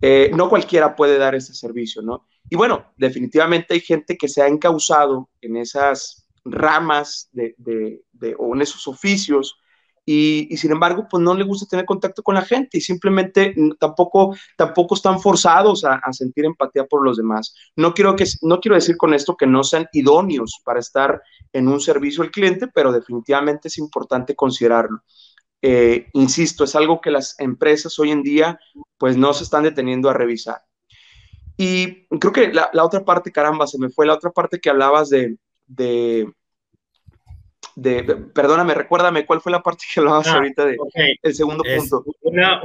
Eh, no cualquiera puede dar ese servicio, ¿no? Y bueno, definitivamente hay gente que se ha encausado en esas ramas de, o en esos oficios y, sin embargo, pues no le gusta tener contacto con la gente y simplemente tampoco, tampoco están forzados a, sentir empatía por los demás. No quiero, que, no quiero decir con esto que no sean idóneos para estar en un servicio al cliente, pero definitivamente es importante considerarlo. Eh, insisto, es algo que las empresas hoy en día pues no se están deteniendo a revisar. Y creo que la, otra parte, caramba, se me fue la otra parte que hablabas de, de, perdóname, recuérdame, ¿cuál fue la parte que hablabas ah, ahorita de el segundo punto? Una,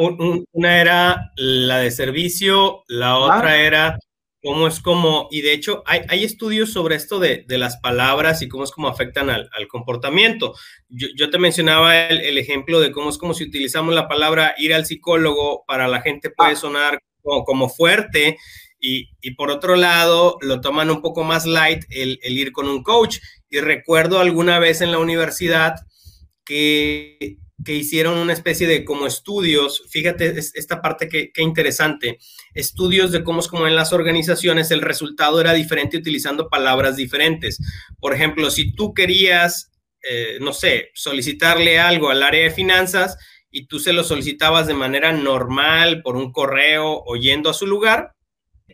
una, era la de servicio, la otra era cómo es como, y de hecho hay, hay estudios sobre esto de, de, las palabras y cómo es como afectan al, al comportamiento. Yo, yo, te mencionaba el, el, ejemplo de cómo es como si utilizamos la palabra ir al psicólogo, para la gente puede ah. sonar como, como fuerte, y, y, por otro lado lo toman un poco más light el, el ir con un coach. Y recuerdo alguna vez en la universidad que que hicieron una especie de como estudios, fíjate esta parte que, interesante, estudios de cómo es como en las organizaciones el resultado era diferente utilizando palabras diferentes. Por ejemplo, si tú querías, eh, no sé, solicitarle algo al área de finanzas y tú se lo solicitabas de manera normal por un correo o yendo a su lugar,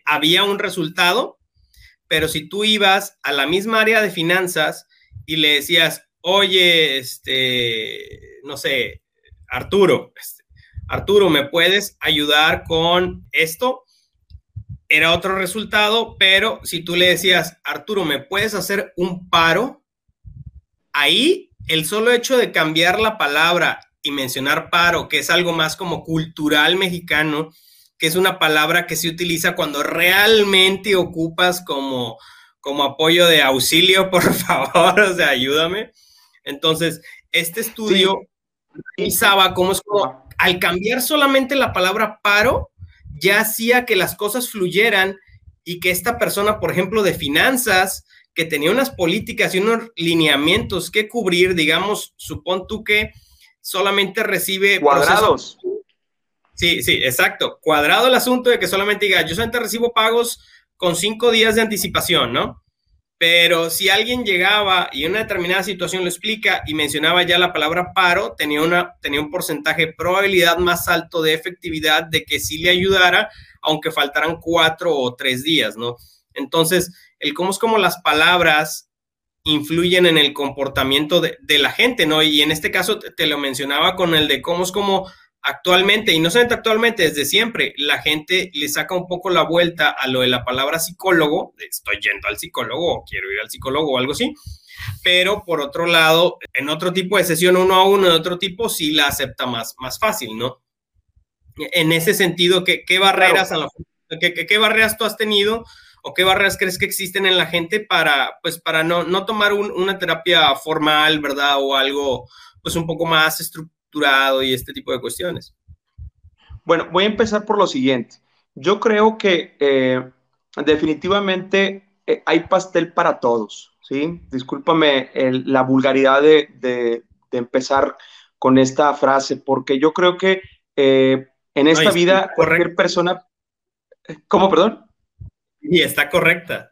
había un resultado, pero si tú ibas a la misma área de finanzas y le decías, oye, este, no sé, Arturo, Arturo, ¿me puedes ayudar con esto? Era otro resultado, pero si tú le decías, Arturo, ¿me puedes hacer un paro? Ahí el solo hecho de cambiar la palabra y mencionar paro, que es algo más como cultural mexicano, que es una palabra que se utiliza cuando realmente ocupas como, como apoyo de auxilio, por favor, o sea, ayúdame entonces, este estudio cómo es como al cambiar solamente la palabra paro, ya hacía que las cosas fluyeran y que esta persona, por ejemplo, de finanzas, que tenía unas políticas y unos lineamientos que cubrir, digamos, supón tú que solamente recibe... Cuadrados. Sí, sí, exacto. Cuadrado el asunto de que solamente diga, yo solamente recibo pagos con cinco días de anticipación, ¿no? Pero si alguien llegaba y en una determinada situación lo explica y mencionaba ya la palabra paro, tenía, una, tenía un porcentaje de probabilidad más alto de efectividad de que sí le ayudara, aunque faltaran cuatro o tres días, ¿no? Entonces, el cómo es como las palabras influyen en el comportamiento de, la gente, ¿no? Y en este caso te, lo mencionaba con el de cómo es como actualmente, y no solamente actualmente, desde siempre, la gente le saca un poco la vuelta a lo de la palabra psicólogo, estoy yendo al psicólogo o quiero ir al psicólogo o algo así, pero por otro lado, en otro tipo de sesión uno a uno, en otro tipo, sí la acepta más, más fácil, ¿no? En ese sentido, ¿qué, qué barreras, a qué, qué, barreras tú has tenido o qué barreras crees que existen en la gente para, pues, para no, no tomar una terapia formal, ¿verdad? O algo, pues, un poco más estructurado y este tipo de cuestiones? Bueno, voy a empezar por lo siguiente. Yo creo que eh, definitivamente eh, hay pastel para todos, ¿sí? Discúlpame la vulgaridad de, de, empezar con esta frase, porque yo creo que eh, en esta vida cualquier persona... ¿Cómo, perdón? Y está correcta.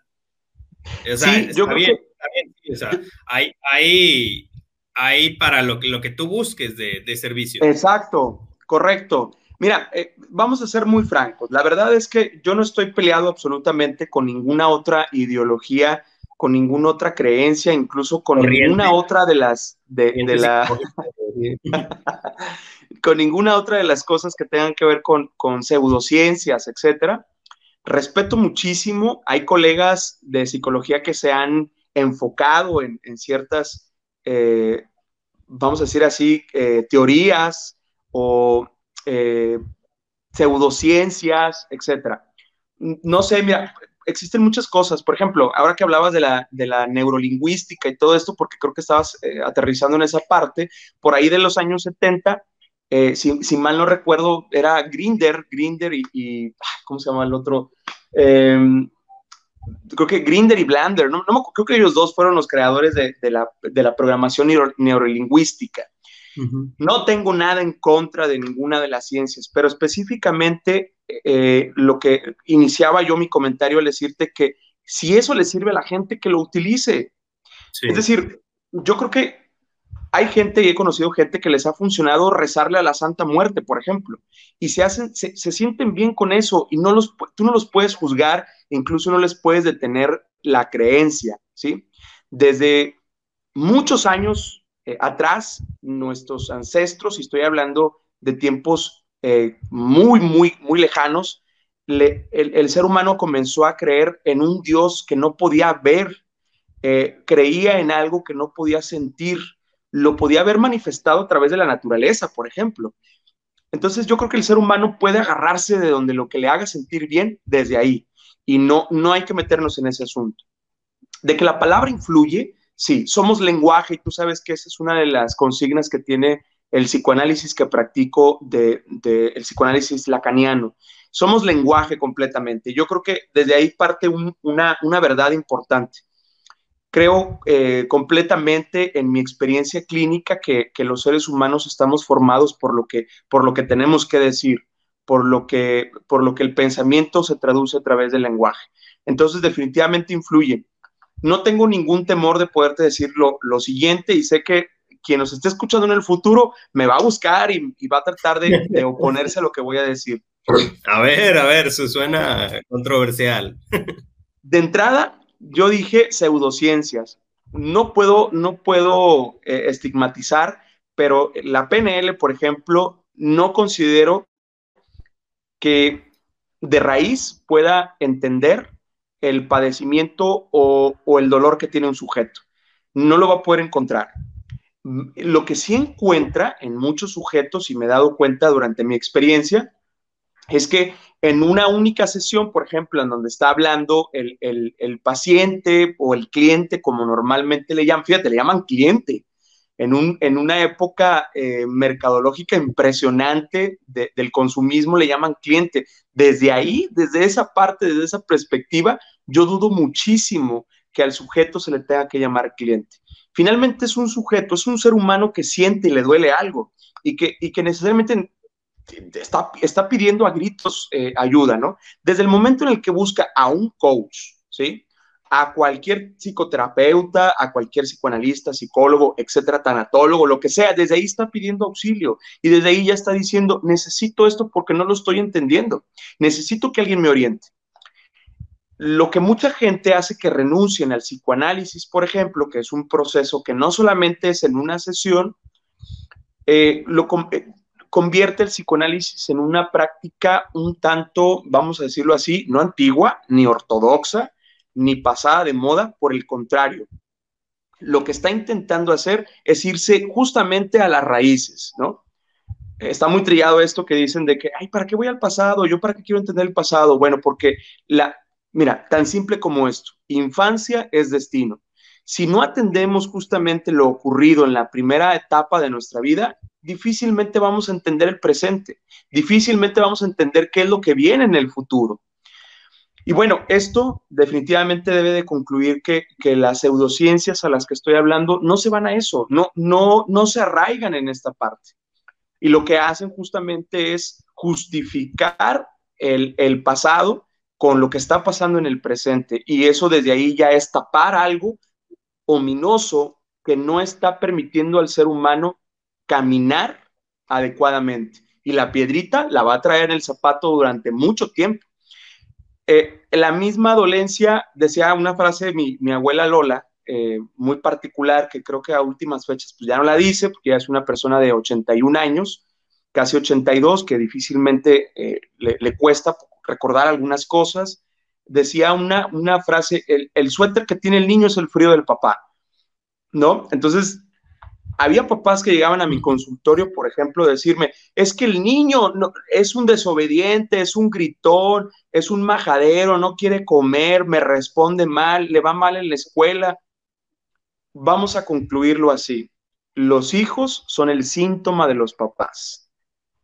sí, yo creo que... O sea, hay, hay, ahí para lo, lo que tú busques de, de servicio. Exacto, correcto. Mira, eh, vamos a ser muy francos. La verdad es que yo no estoy peleado absolutamente con ninguna otra ideología, con ninguna otra creencia, incluso con ninguna otra de las de, la con ninguna otra de las cosas que tengan que ver con, con pseudociencias, etcétera. Respeto muchísimo. Hay colegas de psicología que se han enfocado en, ciertas, eh, vamos a decir así, eh, teorías o eh, pseudociencias, etcétera. No sé, mira, existen muchas cosas. Por ejemplo, ahora que hablabas de la, de la neurolingüística y todo esto, porque creo que estabas eh, aterrizando en esa parte, por ahí de los años 70, eh, si, mal no recuerdo, era Grinder, Grinder y, ah, ¿cómo se llama el otro? Creo que Grinder y Blander, no, no, creo que ellos dos fueron los creadores de, de, la, de la, programación neurolingüística. No tengo nada en contra de ninguna de las ciencias, pero específicamente eh, lo que iniciaba yo mi comentario al decirte que si eso le sirve a la gente, que lo utilice. Es decir, yo creo que hay gente y he conocido gente que les ha funcionado rezarle a la Santa Muerte, por ejemplo, y se hacen, se, sienten bien con eso y no los, tú no los puedes juzgar, incluso no les puedes detener la creencia, ¿sí? Desde muchos años eh, atrás, nuestros ancestros, y estoy hablando de tiempos eh, muy, muy, muy lejanos, el, ser humano comenzó a creer en un Dios que no podía ver, eh, creía en algo que no podía sentir, lo podía ver manifestado a través de la naturaleza, por ejemplo. Entonces yo creo que el ser humano puede agarrarse de donde lo que le haga sentir bien desde ahí y no, no hay que meternos en ese asunto. De que la palabra influye, Sí, somos lenguaje y tú sabes que esa es una de las consignas que tiene el psicoanálisis que practico del de, el psicoanálisis lacaniano. Somos lenguaje completamente. Yo creo que desde ahí parte una, una, verdad importante. Creo eh, completamente en mi experiencia clínica que, que, los seres humanos estamos formados por lo, que, por lo que tenemos que decir, por lo que, por lo que el pensamiento se traduce a través del lenguaje. Entonces, definitivamente influye no tengo ningún temor de poderte decir lo, siguiente y sé que quien nos esté escuchando en el futuro me va a buscar y, va a tratar de, oponerse a lo que voy a decir. A ver, a ver, eso suena controversial. De entrada, yo dije pseudociencias. No puedo, no puedo eh, estigmatizar, pero la PNL, por ejemplo, no considero que de raíz pueda entender el padecimiento o, el dolor que tiene un sujeto. No lo va a poder encontrar. Lo que sí encuentra en muchos sujetos, y me he dado cuenta durante mi experiencia, es que en una única sesión, por ejemplo, en donde está hablando el, paciente o el cliente, como normalmente le llaman, fíjate, le llaman cliente, en, un, en una época eh, mercadológica impresionante del consumismo, le llaman cliente. Desde ahí, desde esa parte, desde esa perspectiva, yo dudo muchísimo que al sujeto se le tenga que llamar cliente. Finalmente es un sujeto, es un ser humano que siente y le duele algo y que, y que necesariamente está, está pidiendo a gritos eh, ayuda, ¿no? Desde el momento en el que busca a un coach, ¿sí? A cualquier psicoterapeuta, a cualquier psicoanalista, psicólogo, etcétera, tanatólogo, lo que sea, desde ahí está pidiendo auxilio y desde ahí ya está diciendo, necesito esto porque no lo estoy entendiendo, necesito que alguien me oriente. Lo que mucha gente hace que renuncien al psicoanálisis, por ejemplo, que es un proceso que no solamente es en una sesión, eh, lo eh, convierte el psicoanálisis en una práctica un tanto, vamos a decirlo así, no antigua, ni ortodoxa, ni pasada de moda, por el contrario. Lo que está intentando hacer es irse justamente a las raíces, ¿no? Está muy trillado esto que dicen de que, ay, ¿para qué voy al pasado? ¿Yo para qué quiero entender el pasado? Bueno, porque la, Mira, tan simple como esto, infancia es destino. Si no atendemos justamente lo ocurrido en la primera etapa de nuestra vida, difícilmente vamos a entender el presente, difícilmente vamos a entender qué es lo que viene en el futuro. Y bueno, esto definitivamente debe de concluir que, las pseudociencias a las que estoy hablando no se van a eso, no, no, no se arraigan en esta parte. Y lo que hacen justamente es justificar el, el pasado con lo que está pasando en el presente. Y eso desde ahí ya es tapar algo ominoso que no está permitiendo al ser humano caminar adecuadamente. y la piedrita la va a traer en el zapato durante mucho tiempo. Eh, la misma dolencia, decía una frase de mi, abuela Lola, eh, muy particular, que creo que a últimas fechas pues ya no la dice, porque ya es una persona de 81 años, casi 82, que difícilmente eh, le, cuesta recordar algunas cosas. Decía una, una frase, el, el suéter que tiene el niño es el frío del papá, ¿no? Entonces, había papás que llegaban a mi consultorio, por ejemplo, decirme, es que el niño no, es un desobediente, es un gritón, es un majadero, no quiere comer, me responde mal, le va mal en la escuela. Vamos a concluirlo así. Los hijos son el síntoma de los papás.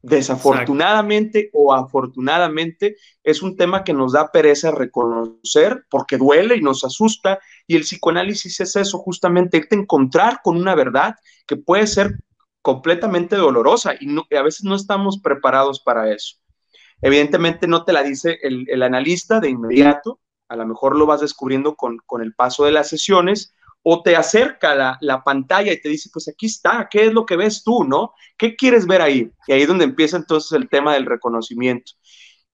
Desafortunadamente o afortunadamente es un tema que nos da pereza reconocer porque duele y nos asusta y el psicoanálisis es eso, justamente irte a encontrar con una verdad que puede ser completamente dolorosa y, a veces no estamos preparados para eso. Evidentemente no te la dice el, analista de inmediato, a lo mejor lo vas descubriendo con, con el paso de las sesiones, o te acerca la, pantalla y te dice, pues aquí está, ¿qué es lo que ves tú, no? ¿Qué quieres ver ahí? Y ahí es donde empieza entonces el tema del reconocimiento.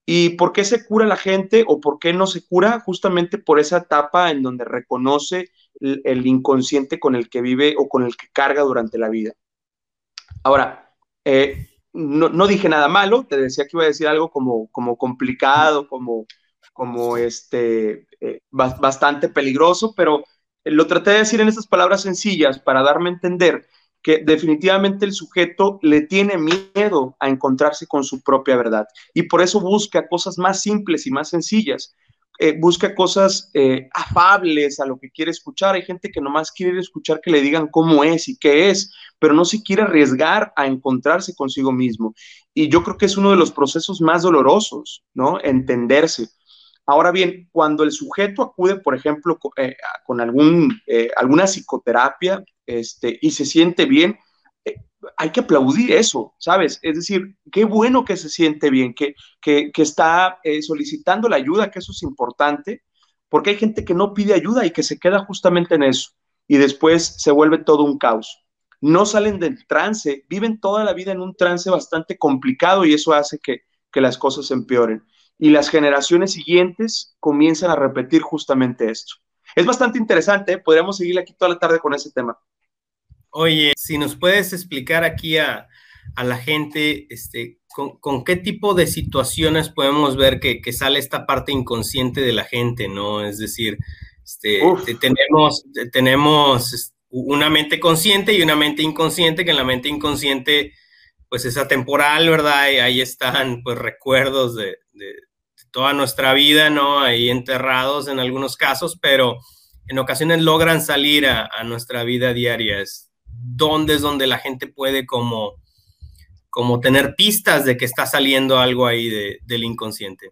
¿Y por qué se cura la gente o por qué no se cura? Justamente por esa etapa en donde reconoce el, inconsciente con el que vive o con el que carga durante la vida. Ahora, eh, no, dije nada malo, te decía que iba a decir algo como, como complicado, como, como este, eh, bastante peligroso, pero lo traté de decir en estas palabras sencillas para darme a entender que definitivamente el sujeto le tiene miedo a encontrarse con su propia verdad y por eso busca cosas más simples y más sencillas. Eh, busca cosas eh, afables a lo que quiere escuchar. Hay gente que nomás quiere escuchar que le digan cómo es y qué es, pero no se quiere arriesgar a encontrarse consigo mismo. Y yo creo que es uno de los procesos más dolorosos, ¿no? Entenderse. Ahora bien, cuando el sujeto acude, por ejemplo, eh, con, algún, eh, alguna psicoterapia este, y se siente bien, eh, hay que aplaudir eso, ¿sabes? Es decir, qué bueno que se siente bien, que, que, que está solicitando la ayuda, que eso es importante, porque hay gente que no pide ayuda y que se queda justamente en eso y después se vuelve todo un caos. No salen del trance, viven toda la vida en un trance bastante complicado y eso hace que, que las cosas empeoren y las generaciones siguientes comienzan a repetir justamente esto. Es bastante interesante, ¿eh? podríamos seguir aquí toda la tarde con ese tema. Oye, si nos puedes explicar aquí a, la gente, este, con, qué tipo de situaciones podemos ver que, sale esta parte inconsciente de la gente, ¿no? Es decir, este, tenemos, tenemos una mente consciente y una mente inconsciente, que en la mente inconsciente, pues es atemporal, ¿verdad? Y ahí están, pues, recuerdos de, toda nuestra vida, ¿no? Ahí enterrados en algunos casos, pero en ocasiones logran salir a, nuestra vida diaria. Es donde es donde la gente puede como, como tener pistas de que está saliendo algo ahí del inconsciente.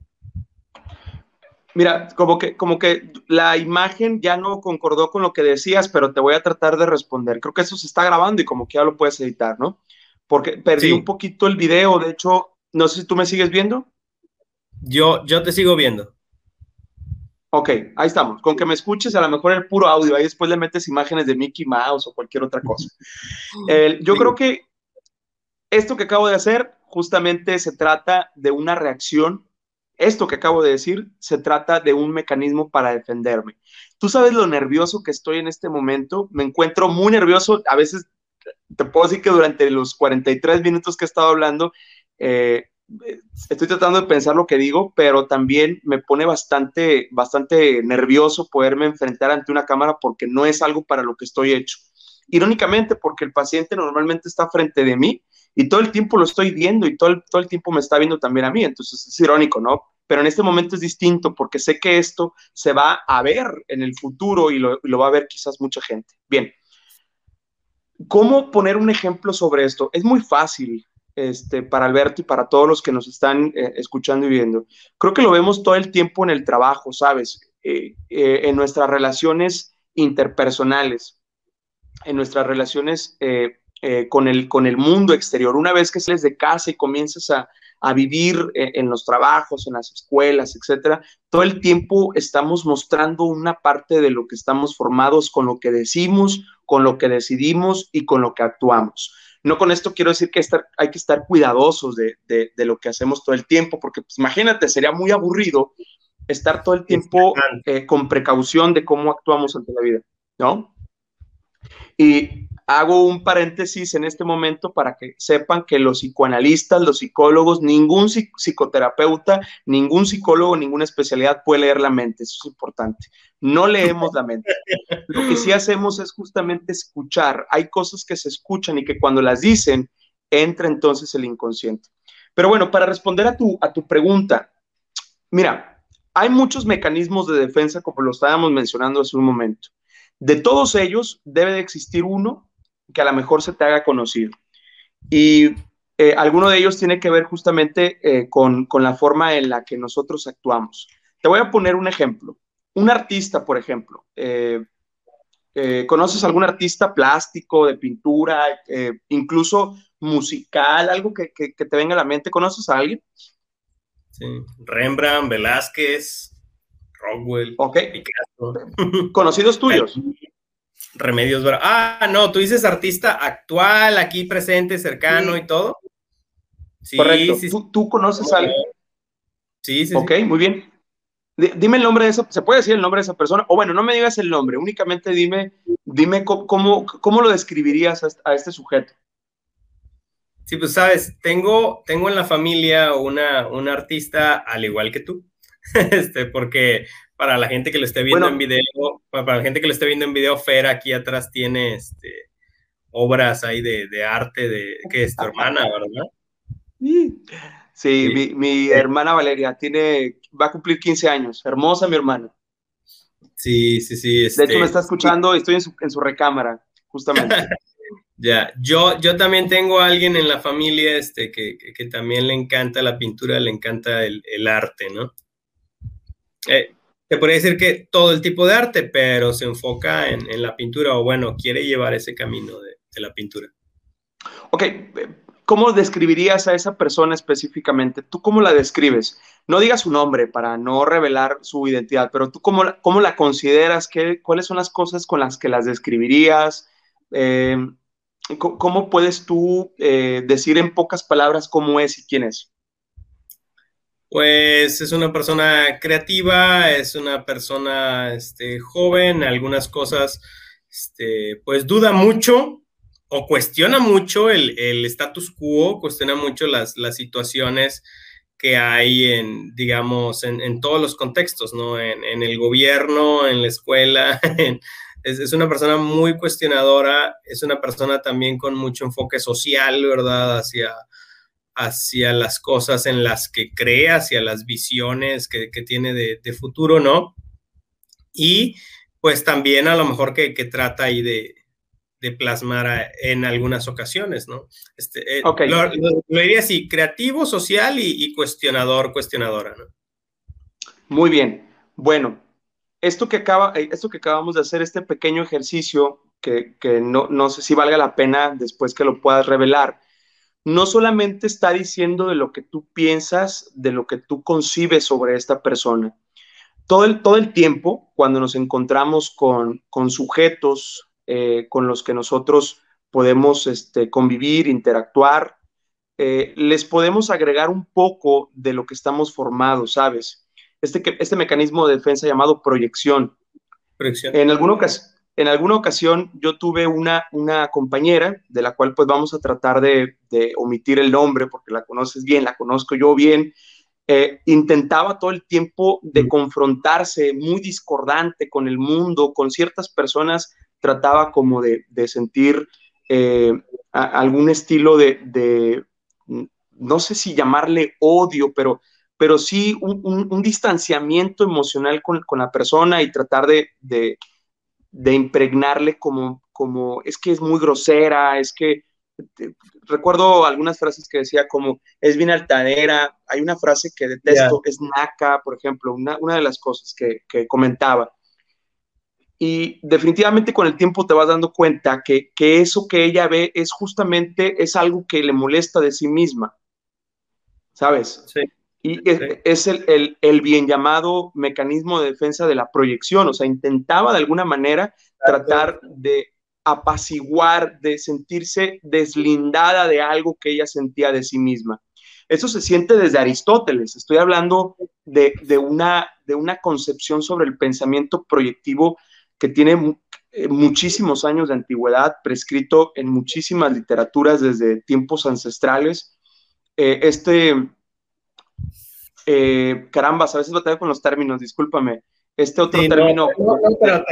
Mira, como que, como que la imagen ya no concordó con lo que decías, pero te voy a tratar de responder. Creo que eso se está grabando y como que ya lo puedes editar, ¿no? Porque perdí un poquito el video, de hecho, no sé si tú me sigues viendo. Yo, yo te sigo viendo. Ok, ahí estamos. Con que me escuches, a lo mejor el puro audio, ahí después le metes imágenes de Mickey Mouse o cualquier otra cosa. yo creo que esto que acabo de hacer justamente se trata de una reacción. Esto que acabo de decir se trata de un mecanismo para defenderme. Tú sabes lo nervioso que estoy en este momento. Me encuentro muy nervioso. A veces te puedo decir que durante los 43 minutos que he estado hablando, eh, estoy tratando de pensar lo que digo, pero también me pone bastante, bastante nervioso poderme enfrentar ante una cámara porque no es algo para lo que estoy hecho. Irónicamente, porque el paciente normalmente está frente de mí y todo el tiempo lo estoy viendo y todo el, todo el tiempo me está viendo también a mí, entonces es irónico, ¿no? Pero en este momento es distinto porque sé que esto se va a ver en el futuro y lo, y lo va a ver quizás mucha gente. Bien. ¿Cómo poner un ejemplo sobre esto? Es muy fácil este, para Alberto y para todos los que nos están eh, escuchando y viendo. Creo que lo vemos todo el tiempo en el trabajo, ¿sabes? Eh, eh, en nuestras relaciones interpersonales, en nuestras relaciones con, el, con el mundo exterior. Una vez que sales de casa y comienzas a, a vivir en los trabajos, en las escuelas, etcétera, todo el tiempo estamos mostrando una parte de lo que estamos formados con lo que decimos, con lo que decidimos y con lo que actuamos. No con esto quiero decir que hay que estar cuidadosos de, lo que hacemos todo el tiempo, porque pues, imagínate, sería muy aburrido estar todo el tiempo eh, con precaución de cómo actuamos ante la vida, ¿no? Y hago un paréntesis en este momento para que sepan que los psicoanalistas, los psicólogos, ningún psicoterapeuta, ningún psicólogo, ninguna especialidad puede leer la mente. Eso es importante. No leemos la mente. Lo que sí hacemos es justamente escuchar. Hay cosas que se escuchan y que cuando las dicen, entra entonces el inconsciente. Pero bueno, para responder a tu, a tu pregunta, mira, hay muchos mecanismos de defensa, como lo estábamos mencionando hace un momento. De todos ellos, debe de existir uno que a lo mejor se te haga conocido. Y eh, alguno de ellos tiene que ver justamente eh, con, la forma en la que nosotros actuamos. Te voy a poner un ejemplo. Un artista, por ejemplo. Eh, ¿Conoces algún artista plástico, de pintura, incluso musical, algo que, te venga a la mente? ¿Conoces a alguien? Sí, Rembrandt, Velázquez, Rockwell, ok ¿Conocidos tuyos? Remedios Ah, no, tú dices artista actual, aquí presente, cercano y todo. Sí, Correcto. Sí, ¿Tú, conoces a alguien? Sí, sí. Ok, muy bien. dime el nombre de esa, ¿se puede decir el nombre de esa persona? O bueno, no me digas el nombre, únicamente dime, dime cómo, cómo, lo describirías a, este sujeto. Sí, pues sabes, tengo, tengo en la familia una, una artista al igual que tú, este, porque para la gente que lo esté viendo en video, para la gente que lo esté viendo en video, Fer aquí atrás tiene este, obras ahí de, arte de, que es tu hermana, ¿verdad? Sí, Mi, hermana Valeria tiene, va a cumplir 15 años, hermosa mi hermana. Sí, sí, sí. de hecho me este, está escuchando, estoy en su, en su recámara, justamente. ya, yo, yo también tengo a alguien en la familia este, que, también le encanta la pintura, le encanta el, arte, ¿no? Eh, te podría decir que todo el tipo de arte, pero se enfoca en, la pintura o bueno, quiere llevar ese camino de, la pintura. Ok, ¿cómo describirías a esa persona específicamente? ¿Tú cómo la describes? No digas su nombre para no revelar su identidad, pero tú cómo, cómo la consideras, ¿Qué, cuáles son las cosas con las que las describirías, eh, ¿cómo puedes tú eh, decir en pocas palabras cómo es y quién es? Pues es una persona creativa, es una persona este, joven, algunas cosas, este, pues duda mucho o cuestiona mucho el, status quo, cuestiona mucho las, situaciones que hay en, digamos, en, todos los contextos, ¿no? En, el gobierno, en la escuela, es, es, una persona muy cuestionadora, es una persona también con mucho enfoque social, ¿verdad? Hacia, hacia las cosas en las que cree, hacia las visiones que, tiene de, futuro, ¿no? Y pues también a lo mejor que, trata ahí de, plasmar en algunas ocasiones, ¿no? Este, eh, lo, diría así, creativo, social y, cuestionador, cuestionadora, ¿no? Muy bien. Bueno, esto que, acaba, eh, esto que acabamos de hacer, este pequeño ejercicio, que, no, no sé si valga la pena después que lo puedas revelar, no solamente está diciendo de lo que tú piensas, de lo que tú concibes sobre esta persona. Todo el, todo el tiempo, cuando nos encontramos con, sujetos eh, con los que nosotros podemos este, convivir, interactuar, eh, les podemos agregar un poco de lo que estamos formados, ¿sabes? Este, este mecanismo de defensa llamado proyección. proyección. En alguna ocasión en alguna ocasión yo tuve una, una compañera de la cual pues vamos a tratar de, omitir el nombre porque la conoces bien, la conozco yo bien. Eh, intentaba todo el tiempo de confrontarse, muy discordante con el mundo, con ciertas personas, trataba como de, sentir eh, algún estilo de, no sé si llamarle odio, pero, pero sí un, distanciamiento emocional con, la persona y tratar de de impregnarle como, como, es que es muy grosera, es que, recuerdo algunas frases que decía como, es bien altanera, hay una frase que detesto, es naca, por ejemplo, una, de las cosas que, comentaba. Y definitivamente con el tiempo te vas dando cuenta que, que, eso que ella ve es justamente, es algo que le molesta de sí misma, ¿sabes? Sí. Y es, el, bien llamado mecanismo de defensa de la proyección, o sea, intentaba de alguna manera tratar de, apaciguar, de sentirse deslindada de algo que ella sentía de sí misma. Eso se siente desde Aristóteles. Estoy hablando de, una, de una concepción sobre el pensamiento proyectivo que tiene eh, muchísimos años de antigüedad, prescrito en muchísimas literaturas desde tiempos ancestrales. Eh, este, eh, caramba, a veces batalla con los términos, discúlpame. Este otro término. No, pero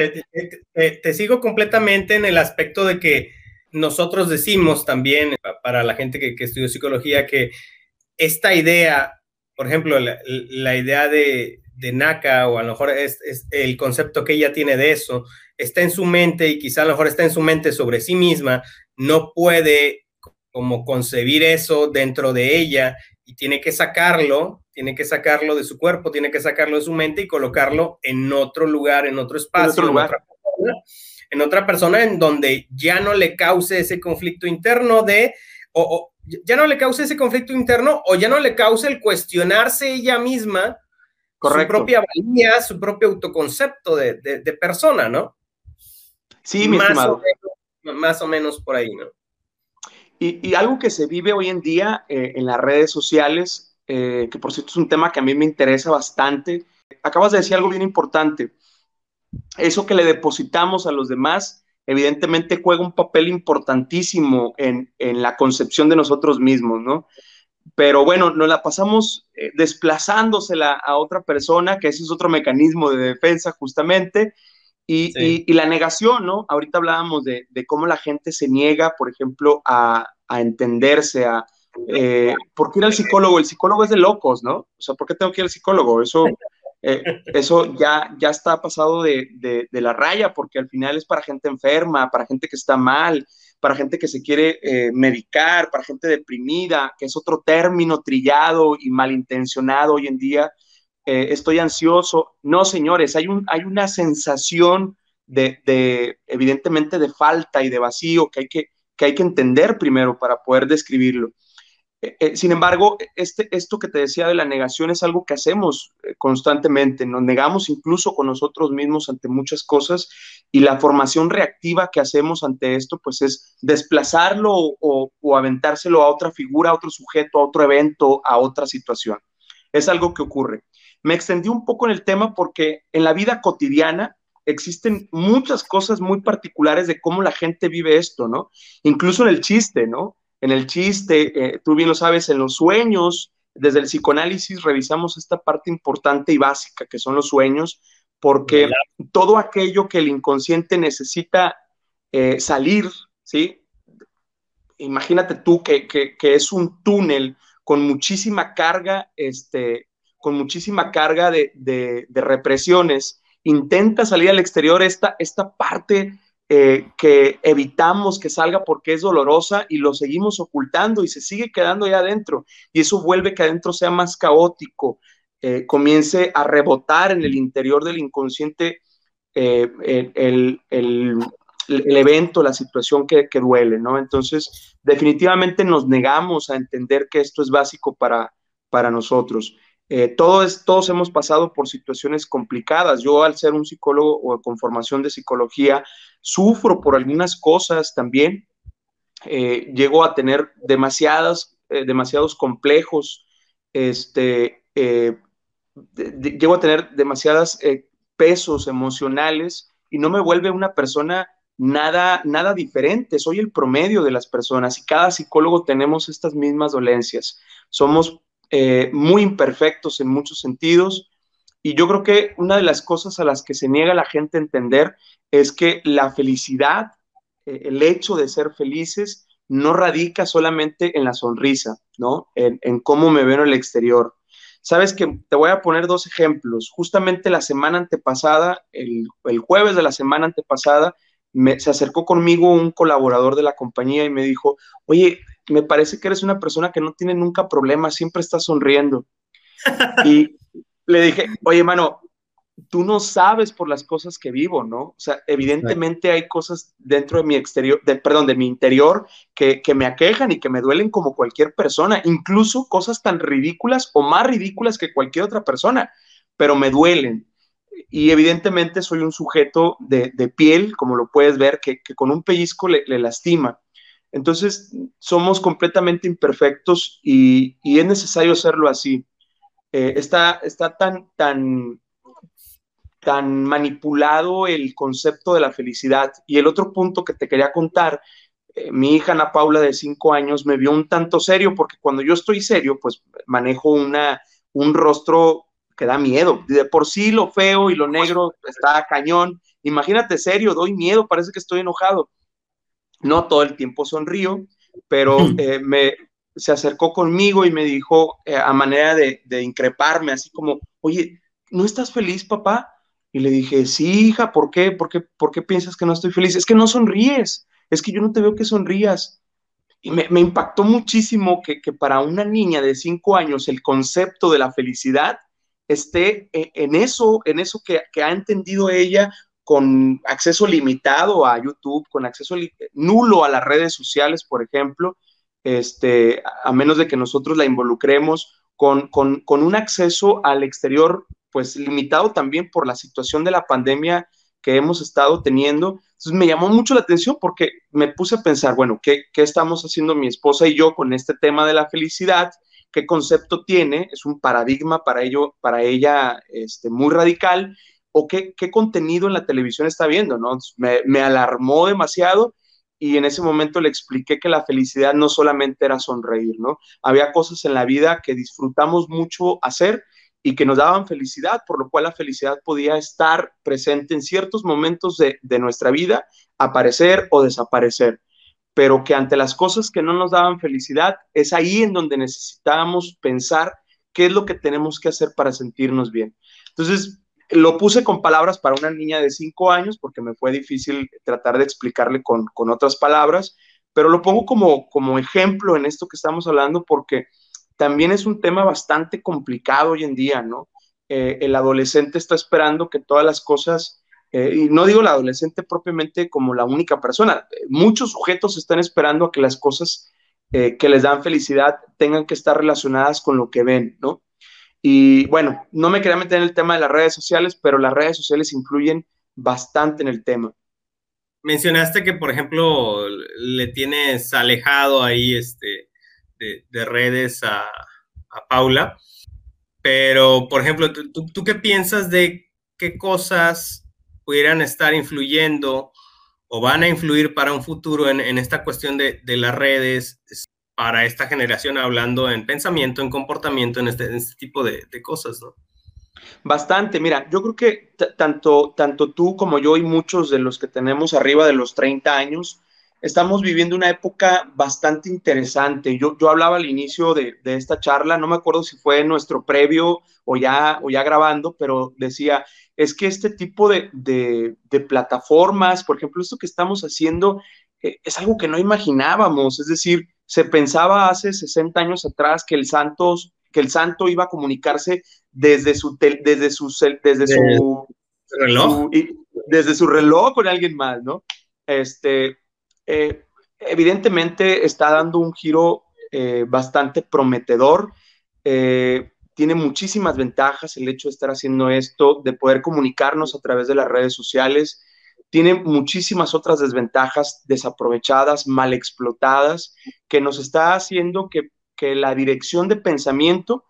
te, sigo completamente en el aspecto de que nosotros decimos también, para la gente que, que estudió psicología, que esta idea, por ejemplo, la, idea de, de, Naka, o a lo mejor es, el concepto que ella tiene de eso, está en su mente y quizá a lo mejor está en su mente sobre sí misma, no puede como concebir eso dentro de ella y tiene que sacarlo, tiene que sacarlo de su cuerpo, tiene que sacarlo de su mente y colocarlo en otro lugar, en otro espacio, en, otra, persona, en otra persona en donde ya no le cause ese conflicto interno de, o, ya no le cause ese conflicto interno o ya no le cause el cuestionarse ella misma su propia valía, su propio autoconcepto de, de, persona, ¿no? Sí, mi más estimado. O menos, más o menos por ahí, ¿no? Y, algo que se vive hoy en día eh, en las redes sociales, eh, que por cierto es un tema que a mí me interesa bastante, acabas de decir algo bien importante. Eso que le depositamos a los demás evidentemente juega un papel importantísimo en, la concepción de nosotros mismos, ¿no? Pero bueno, nos la pasamos eh, desplazándosela a otra persona, que ese es otro mecanismo de defensa justamente, y, la negación, ¿no? Ahorita hablábamos de, cómo la gente se niega, por ejemplo, a, entenderse, a... Eh, ¿Por qué ir al psicólogo? El psicólogo es de locos, ¿no? O sea, ¿por qué tengo que ir al psicólogo? Eso eh, eso ya, ya está pasado de, la raya, porque al final es para gente enferma, para gente que está mal, para gente que se quiere eh, medicar, para gente deprimida, que es otro término trillado y malintencionado hoy en día. Eh, estoy ansioso. No, señores, hay, un, hay una sensación de, evidentemente, de falta y de vacío que hay que, que hay que entender primero para poder describirlo. Eh, eh, sin embargo, este, esto que te decía de la negación es algo que hacemos eh, constantemente, nos negamos incluso con nosotros mismos ante muchas cosas y la formación reactiva que hacemos ante esto, pues es desplazarlo o, o aventárselo a otra figura, a otro sujeto, a otro evento, a otra situación. Es algo que ocurre. Me extendí un poco en el tema porque en la vida cotidiana existen muchas cosas muy particulares de cómo la gente vive esto, ¿no? Incluso en el chiste, ¿no? en el chiste, eh, tú bien lo sabes, en los sueños, desde el psicoanálisis revisamos esta parte importante y básica que son los sueños, porque todo aquello que el inconsciente necesita eh, salir, ¿sí? Imagínate tú que, es un túnel con muchísima carga, este, con muchísima carga de, de represiones, intenta salir al exterior esta, esta parte eh, que evitamos que salga porque es dolorosa y lo seguimos ocultando y se sigue quedando ahí adentro. Y eso vuelve que adentro sea más caótico, eh, comience a rebotar en el interior del inconsciente eh, el, evento, la situación que, duele, ¿no? Entonces, definitivamente nos negamos a entender que esto es básico para, para nosotros. Todos, todos hemos pasado por situaciones complicadas. Yo, al ser un psicólogo o con formación de psicología, sufro por algunas cosas también, eh, llego a tener demasiadas, eh, demasiados complejos, este, eh, llego a tener demasiadas pesos emocionales y no me vuelve una persona nada, nada diferente, soy el promedio de las personas y cada psicólogo tenemos estas mismas dolencias. Somos muy imperfectos en muchos sentidos, y yo creo que una de las cosas a las que se niega la gente a entender es que la felicidad, eh, el hecho de ser felices, no radica solamente en la sonrisa, ¿no? En, cómo me veo en el exterior. Sabes que te voy a poner dos ejemplos. Justamente la semana antepasada, el, jueves de la semana antepasada, me, se acercó conmigo un colaborador de la compañía y me dijo, oye, me parece que eres una persona que no tiene nunca problemas, siempre estás sonriendo. y, le dije, oye, mano, tú no sabes por las cosas que vivo, ¿no? O sea, evidentemente hay cosas dentro de mi exterior, perdón, de mi interior que, me aquejan y que me duelen como cualquier persona, incluso cosas tan ridículas o más ridículas que cualquier otra persona, pero me duelen. y evidentemente soy un sujeto de, piel, como lo puedes ver, que, con un pellizco le, lastima. Entonces, somos completamente imperfectos y, es necesario hacerlo así. Eh, está, está tan, tan, tan manipulado el concepto de la felicidad. Y el otro punto que te quería contar, eh, mi hija Ana Paula de cinco años me vio un tanto serio, porque cuando yo estoy serio, pues manejo una, un rostro que da miedo. De por sí lo feo y lo negro está cañón. Imagínate serio, doy miedo, parece que estoy enojado. No todo el tiempo sonrío, pero eh, me, se acercó conmigo y me dijo eh, a manera de, increparme, así como, oye, ¿no estás feliz, papá? Y le dije, sí, hija, ¿por qué? ¿Por qué, ¿Por qué piensas que no estoy feliz? Es que no sonríes, es que yo no te veo que sonrías. Y me, impactó muchísimo que, que, para una niña de cinco años el concepto de la felicidad esté e, en eso, en eso que, ha entendido ella con acceso limitado a YouTube, con acceso nulo a las redes sociales, por ejemplo, este, a menos de que nosotros la involucremos, con, con, un acceso al exterior, pues limitado también por la situación de la pandemia que hemos estado teniendo. Entonces me llamó mucho la atención porque me puse a pensar, bueno, ¿qué, ¿qué, estamos haciendo mi esposa y yo con este tema de la felicidad? qué concepto tiene, es un paradigma para, ello, para ella este, muy radical, o qué, qué, contenido en la televisión está viendo, ¿no? Me, me, alarmó demasiado y en ese momento le expliqué que la felicidad no solamente era sonreír, ¿no? Había cosas en la vida que disfrutamos mucho hacer y que nos daban felicidad, por lo cual la felicidad podía estar presente en ciertos momentos de, de nuestra vida, aparecer o desaparecer pero que ante las cosas que no nos daban felicidad, es ahí en donde necesitábamos pensar qué es lo que tenemos que hacer para sentirnos bien. Entonces, lo puse con palabras para una niña de cinco años, porque me fue difícil tratar de explicarle con, otras palabras, pero lo pongo como, como ejemplo en esto que estamos hablando, porque también es un tema bastante complicado hoy en día, ¿no? Eh, el adolescente está esperando que todas las cosas eh, y no digo el adolescente propiamente como la única persona, muchos sujetos están esperando a que las cosas eh, que les dan felicidad tengan que estar relacionadas con lo que ven, ¿no? Y bueno, no me quería meter en el tema de las redes sociales, pero las redes sociales influyen bastante en el tema. Mencionaste que, por ejemplo, le tienes alejado ahí este, de, redes a, Paula, pero, por ejemplo, ¿tú qué piensas de qué cosas pudieran estar influyendo o van a influir para un futuro en, esta cuestión de, las redes para esta generación, hablando en pensamiento, en comportamiento, en este, este tipo de, cosas, ¿no? Bastante, mira, yo creo que tanto, tanto tú como yo y muchos de los que tenemos arriba de los 30 años, estamos viviendo una época bastante interesante. Yo, yo hablaba al inicio de, de, esta charla, no me acuerdo si fue nuestro previo o ya, o ya grabando, pero decía, es que este tipo de, de, plataformas, por ejemplo, esto que estamos haciendo, eh, es algo que no imaginábamos, es decir, se pensaba hace 60 años atrás que el Santos que el santo iba a comunicarse desde su desde su desde su reloj desde su reloj con alguien más, ¿no? Este, eh, evidentemente está dando un giro eh, bastante prometedor. Eh, tiene muchísimas ventajas el hecho de estar haciendo esto, de poder comunicarnos a través de las redes sociales. Tiene muchísimas otras desventajas desaprovechadas, mal explotadas, que nos está haciendo que, que la dirección de pensamiento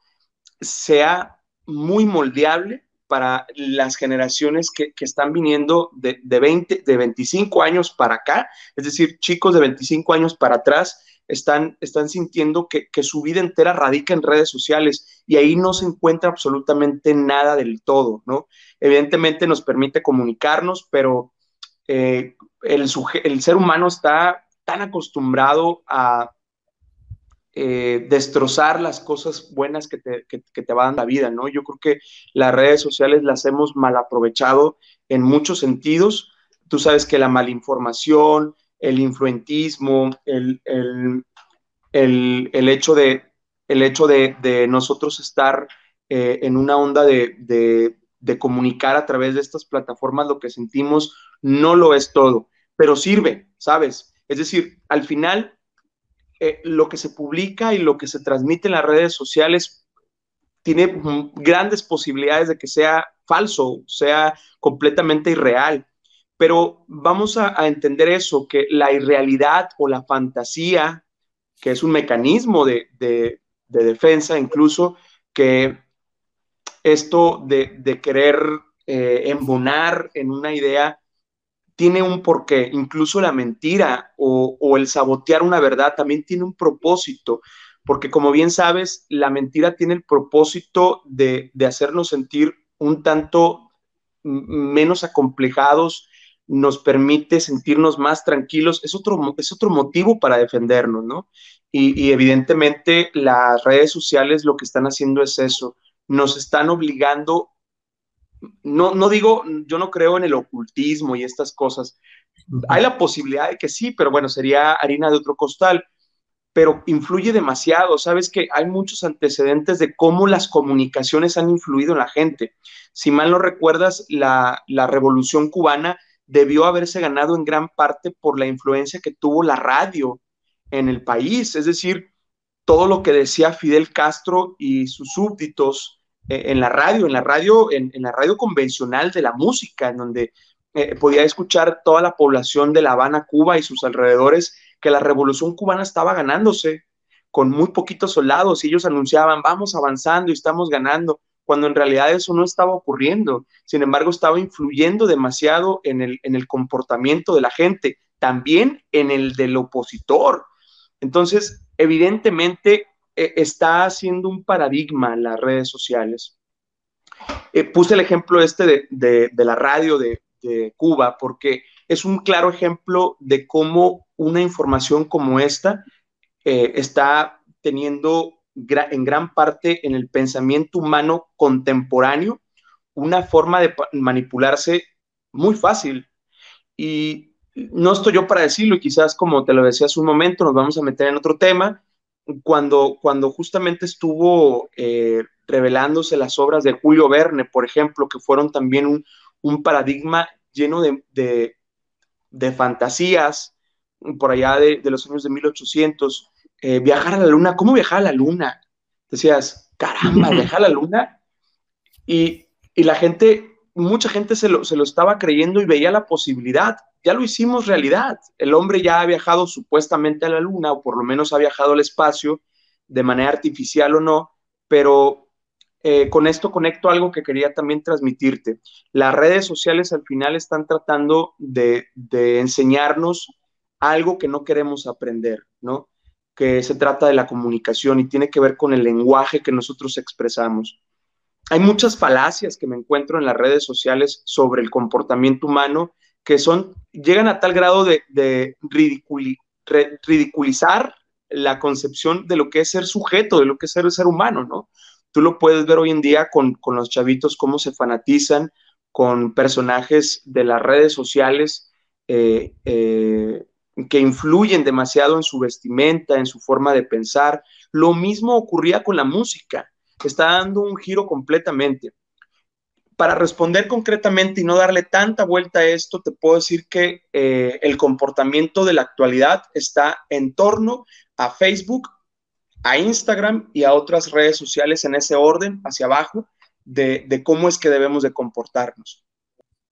sea muy moldeable para las generaciones que, están viniendo de, de, 20, de 25 años para acá, es decir, chicos de 25 años para atrás, están, están sintiendo que, su vida entera radica en redes sociales y ahí no se encuentra absolutamente nada del todo, ¿no? Evidentemente nos permite comunicarnos, pero eh, el, el ser humano está tan acostumbrado a eh, destrozar las cosas buenas que te, que, te van la vida, ¿no? Yo creo que las redes sociales las hemos mal aprovechado en muchos sentidos. Tú sabes que la malinformación, el influentismo, el, hecho de, el hecho de, nosotros estar eh, en una onda de, comunicar a través de estas plataformas lo que sentimos, no lo es todo, pero sirve, ¿sabes? Es decir, al final eh, lo que se publica y lo que se transmite en las redes sociales tiene grandes posibilidades de que sea falso, sea completamente irreal. Pero vamos a, entender eso, que la irrealidad o la fantasía, que es un mecanismo de, defensa incluso, que esto de, querer eh, embonar en una idea tiene un porqué, incluso la mentira o, el sabotear una verdad también tiene un propósito porque como bien sabes, la mentira tiene el propósito de, hacernos sentir un tanto menos acomplejados, nos permite sentirnos más tranquilos, es otro, es otro motivo para defendernos, ¿no? Y, evidentemente las redes sociales lo que están haciendo es eso, nos están obligando, no, no digo, yo no creo en el ocultismo y estas cosas, hay la posibilidad de que sí, pero bueno, sería harina de otro costal, pero influye demasiado. Sabes que hay muchos antecedentes de cómo las comunicaciones han influido en la gente. Si mal no recuerdas, la, revolución cubana debió haberse ganado en gran parte por la influencia que tuvo la radio en el país. Es decir, todo lo que decía Fidel Castro y sus súbditos eh, en la radio, en la radio, en, la radio convencional de la música, en donde eh, podía escuchar toda la población de La Habana, Cuba y sus alrededores que la revolución cubana estaba ganándose con muy poquitos soldados y ellos anunciaban, vamos avanzando y estamos ganando, cuando en realidad eso no estaba ocurriendo. Sin embargo, estaba influyendo demasiado en el, en el comportamiento de la gente, también en el del opositor. Entonces, evidentemente, eh, está haciendo un paradigma en las redes sociales. Eh, puse el ejemplo este de, la radio de, de Cuba, porque es un claro ejemplo de cómo una información como esta eh, está teniendo en gran parte en el pensamiento humano contemporáneo una forma de manipularse muy fácil. Y no estoy yo para decirlo, y quizás como te lo decía hace un momento, nos vamos a meter en otro tema, cuando, cuando justamente estuvo eh, revelándose las obras de Julio Verne, por ejemplo, que fueron también un, paradigma lleno de, de fantasías, por allá de, los años de 1800, eh, viajar a la luna, ¿cómo viajar a la luna? Decías, caramba, viajar a la luna. Y, la gente, mucha gente se lo, se lo estaba creyendo y veía la posibilidad. Ya lo hicimos realidad. El hombre ya ha viajado supuestamente a la luna, o por lo menos ha viajado al espacio, de manera artificial o no, pero eh, con esto conecto algo que quería también transmitirte. Las redes sociales al final están tratando de, de enseñarnos algo que no queremos aprender, ¿no? Que se trata de la comunicación y tiene que ver con el lenguaje que nosotros expresamos. Hay muchas falacias que me encuentro en las redes sociales sobre el comportamiento humano que son, llegan a tal grado de, ridiculizar la concepción de lo que es ser sujeto, de lo que es ser ser humano, ¿no? Tú lo puedes ver hoy en día con, con los chavitos, cómo se fanatizan con personajes de las redes sociales, eh, eh, que influyen demasiado en su vestimenta, en su forma de pensar. Lo mismo ocurría con la música, está dando un giro completamente. Para responder concretamente y no darle tanta vuelta a esto, te puedo decir que eh, el comportamiento de la actualidad está en torno a Facebook, a Instagram y a otras redes sociales en ese orden, hacia abajo, de, de cómo es que debemos de comportarnos.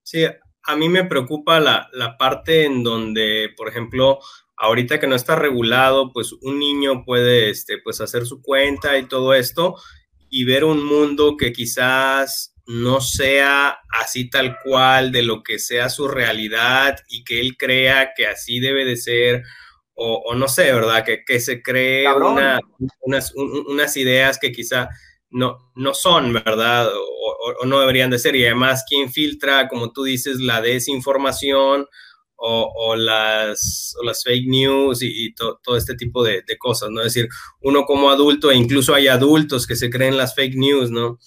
Sí, a mí me preocupa la, parte en donde, por ejemplo, ahorita que no está regulado, pues un niño puede este, pues hacer su cuenta y todo esto y ver un mundo que quizás no sea así tal cual de lo que sea su realidad y que él crea que así debe de ser o, no sé, ¿verdad? Que, se cree unas, unas ideas que quizá no, no son, ¿verdad? O, no deberían de ser. Y además, ¿quién filtra, como tú dices, la desinformación o, las, las fake news y, todo este tipo de, cosas, ¿no? Es decir, uno como adulto, e incluso hay adultos que se creen las fake news, ¿no?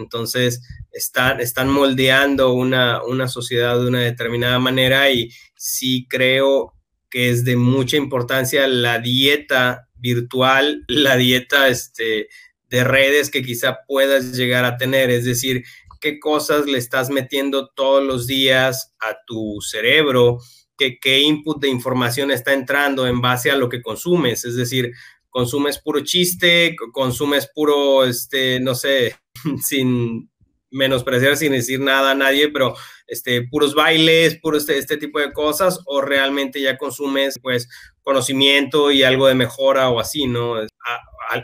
Entonces, están, moldeando una, sociedad de una determinada manera y sí creo que es de mucha importancia la dieta virtual, la dieta este, de redes que quizá puedas llegar a tener, es decir, qué cosas le estás metiendo todos los días a tu cerebro, qué input de información está entrando en base a lo que consumes, es decir, consumes puro chiste, consumes puro, este, no sé, sin, menospreciar sin decir nada a nadie, pero este, puros bailes, puro este, este tipo de cosas, o realmente ya consumes pues conocimiento y algo de mejora o así, ¿no?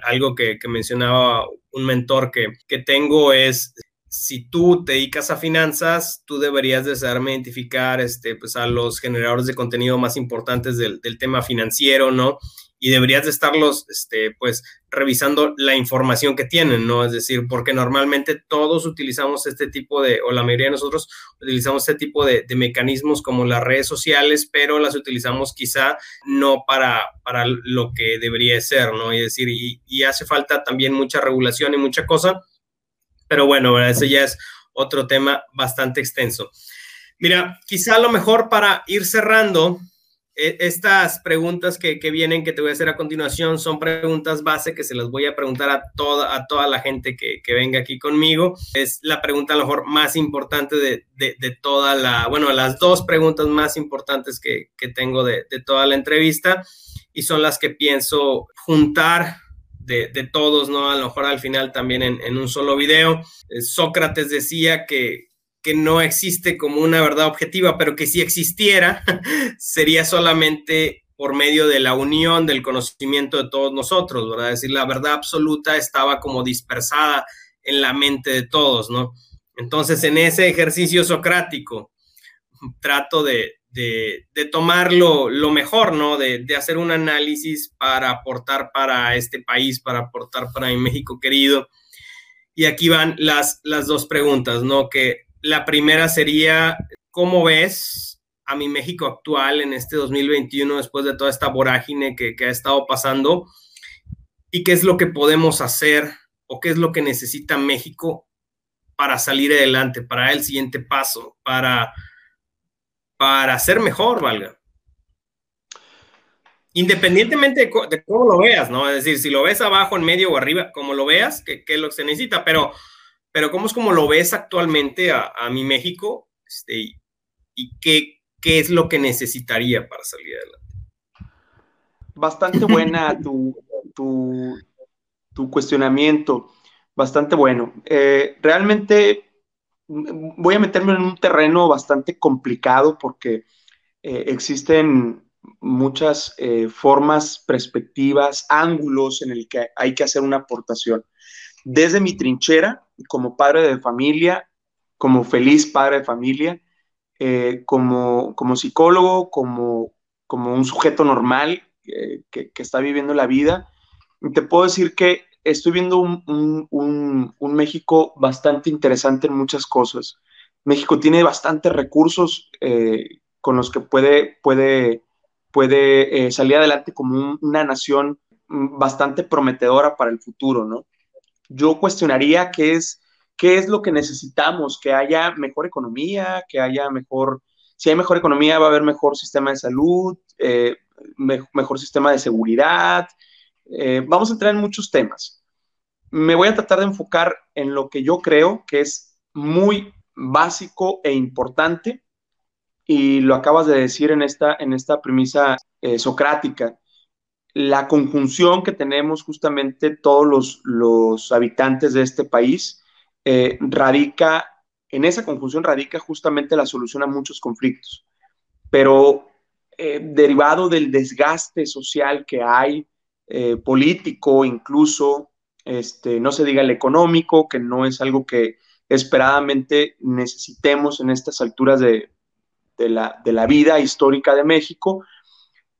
algo que, mencionaba un mentor que, que tengo es si tú te dedicas a finanzas, tú deberías de saberme identificar este, pues, a los generadores de contenido más importantes del, del tema financiero, ¿no? Y deberías de estarlos, este, pues, revisando la información que tienen, ¿no? Es decir, porque normalmente todos utilizamos este tipo de, o la mayoría de nosotros utilizamos este tipo de, mecanismos como las redes sociales, pero las utilizamos quizá no para, para lo que debería ser, ¿no? Y decir, y, hace falta también mucha regulación y mucha cosa, pero bueno, ese ya es otro tema bastante extenso. Mira, quizá a lo mejor para ir cerrando, estas preguntas que, vienen, que te voy a hacer a continuación, son preguntas base que se las voy a preguntar a toda, a toda la gente que, venga aquí conmigo. Es la pregunta a lo mejor más importante de, toda la, bueno, las dos preguntas más importantes que, tengo de, toda la entrevista y son las que pienso juntar de, todos, ¿no? A lo mejor al final también en, en un solo video. Eh, Sócrates decía que, que no existe como una verdad objetiva, pero que si existiera, sería solamente por medio de la unión del conocimiento de todos nosotros, ¿verdad? Es decir, la verdad absoluta estaba como dispersada en la mente de todos, ¿no? Entonces, en ese ejercicio socrático, trato de, de, tomar lo, mejor, ¿no? De, de, hacer un análisis para aportar para este país, para aportar para mi México querido. Y aquí van las, las dos preguntas, ¿no? Que la primera sería, ¿cómo ves a mi México actual en este 2021 después de toda esta vorágine que, ha estado pasando? ¿Y qué es lo que podemos hacer o qué es lo que necesita México para salir adelante, para el siguiente paso, para, para ser mejor, valga? Independientemente de, cómo lo veas, ¿no? Es decir, si lo ves abajo, en medio o arriba, como lo veas, que, que es lo que se necesita, pero pero ¿cómo es como lo ves actualmente a, mi México? Este, ¿Y qué, qué es lo que necesitaría para salir adelante? Bastante buena tu, tu, cuestionamiento, bastante bueno. Eh, realmente voy a meterme en un terreno bastante complicado porque eh, existen muchas eh, formas, perspectivas, ángulos en el que hay que hacer una aportación. Desde mi trinchera, como padre de familia, como feliz padre de familia, eh, como, como psicólogo, como, como un sujeto normal eh, que, está viviendo la vida. te puedo decir que estoy viendo un, México bastante interesante en muchas cosas. México tiene bastantes recursos eh, con los que puede, puede, puede salir adelante como una nación bastante prometedora para el futuro, ¿no? Yo cuestionaría qué es, qué es lo que necesitamos, que haya mejor economía, que haya mejor, si hay mejor economía va a haber mejor sistema de salud, eh, mejor sistema de seguridad. Eh, vamos a entrar en muchos temas. Me voy a tratar de enfocar en lo que yo creo que es muy básico e importante y lo acabas de decir en esta, en esta premisa eh, socrática la conjunción que tenemos justamente todos los, habitantes de este país eh, radica, en esa conjunción radica justamente la solución a muchos conflictos, pero eh, derivado del desgaste social que hay, eh, político incluso, este, no se diga el económico, que no es algo que esperadamente necesitemos en estas alturas de, la, de la vida histórica de México.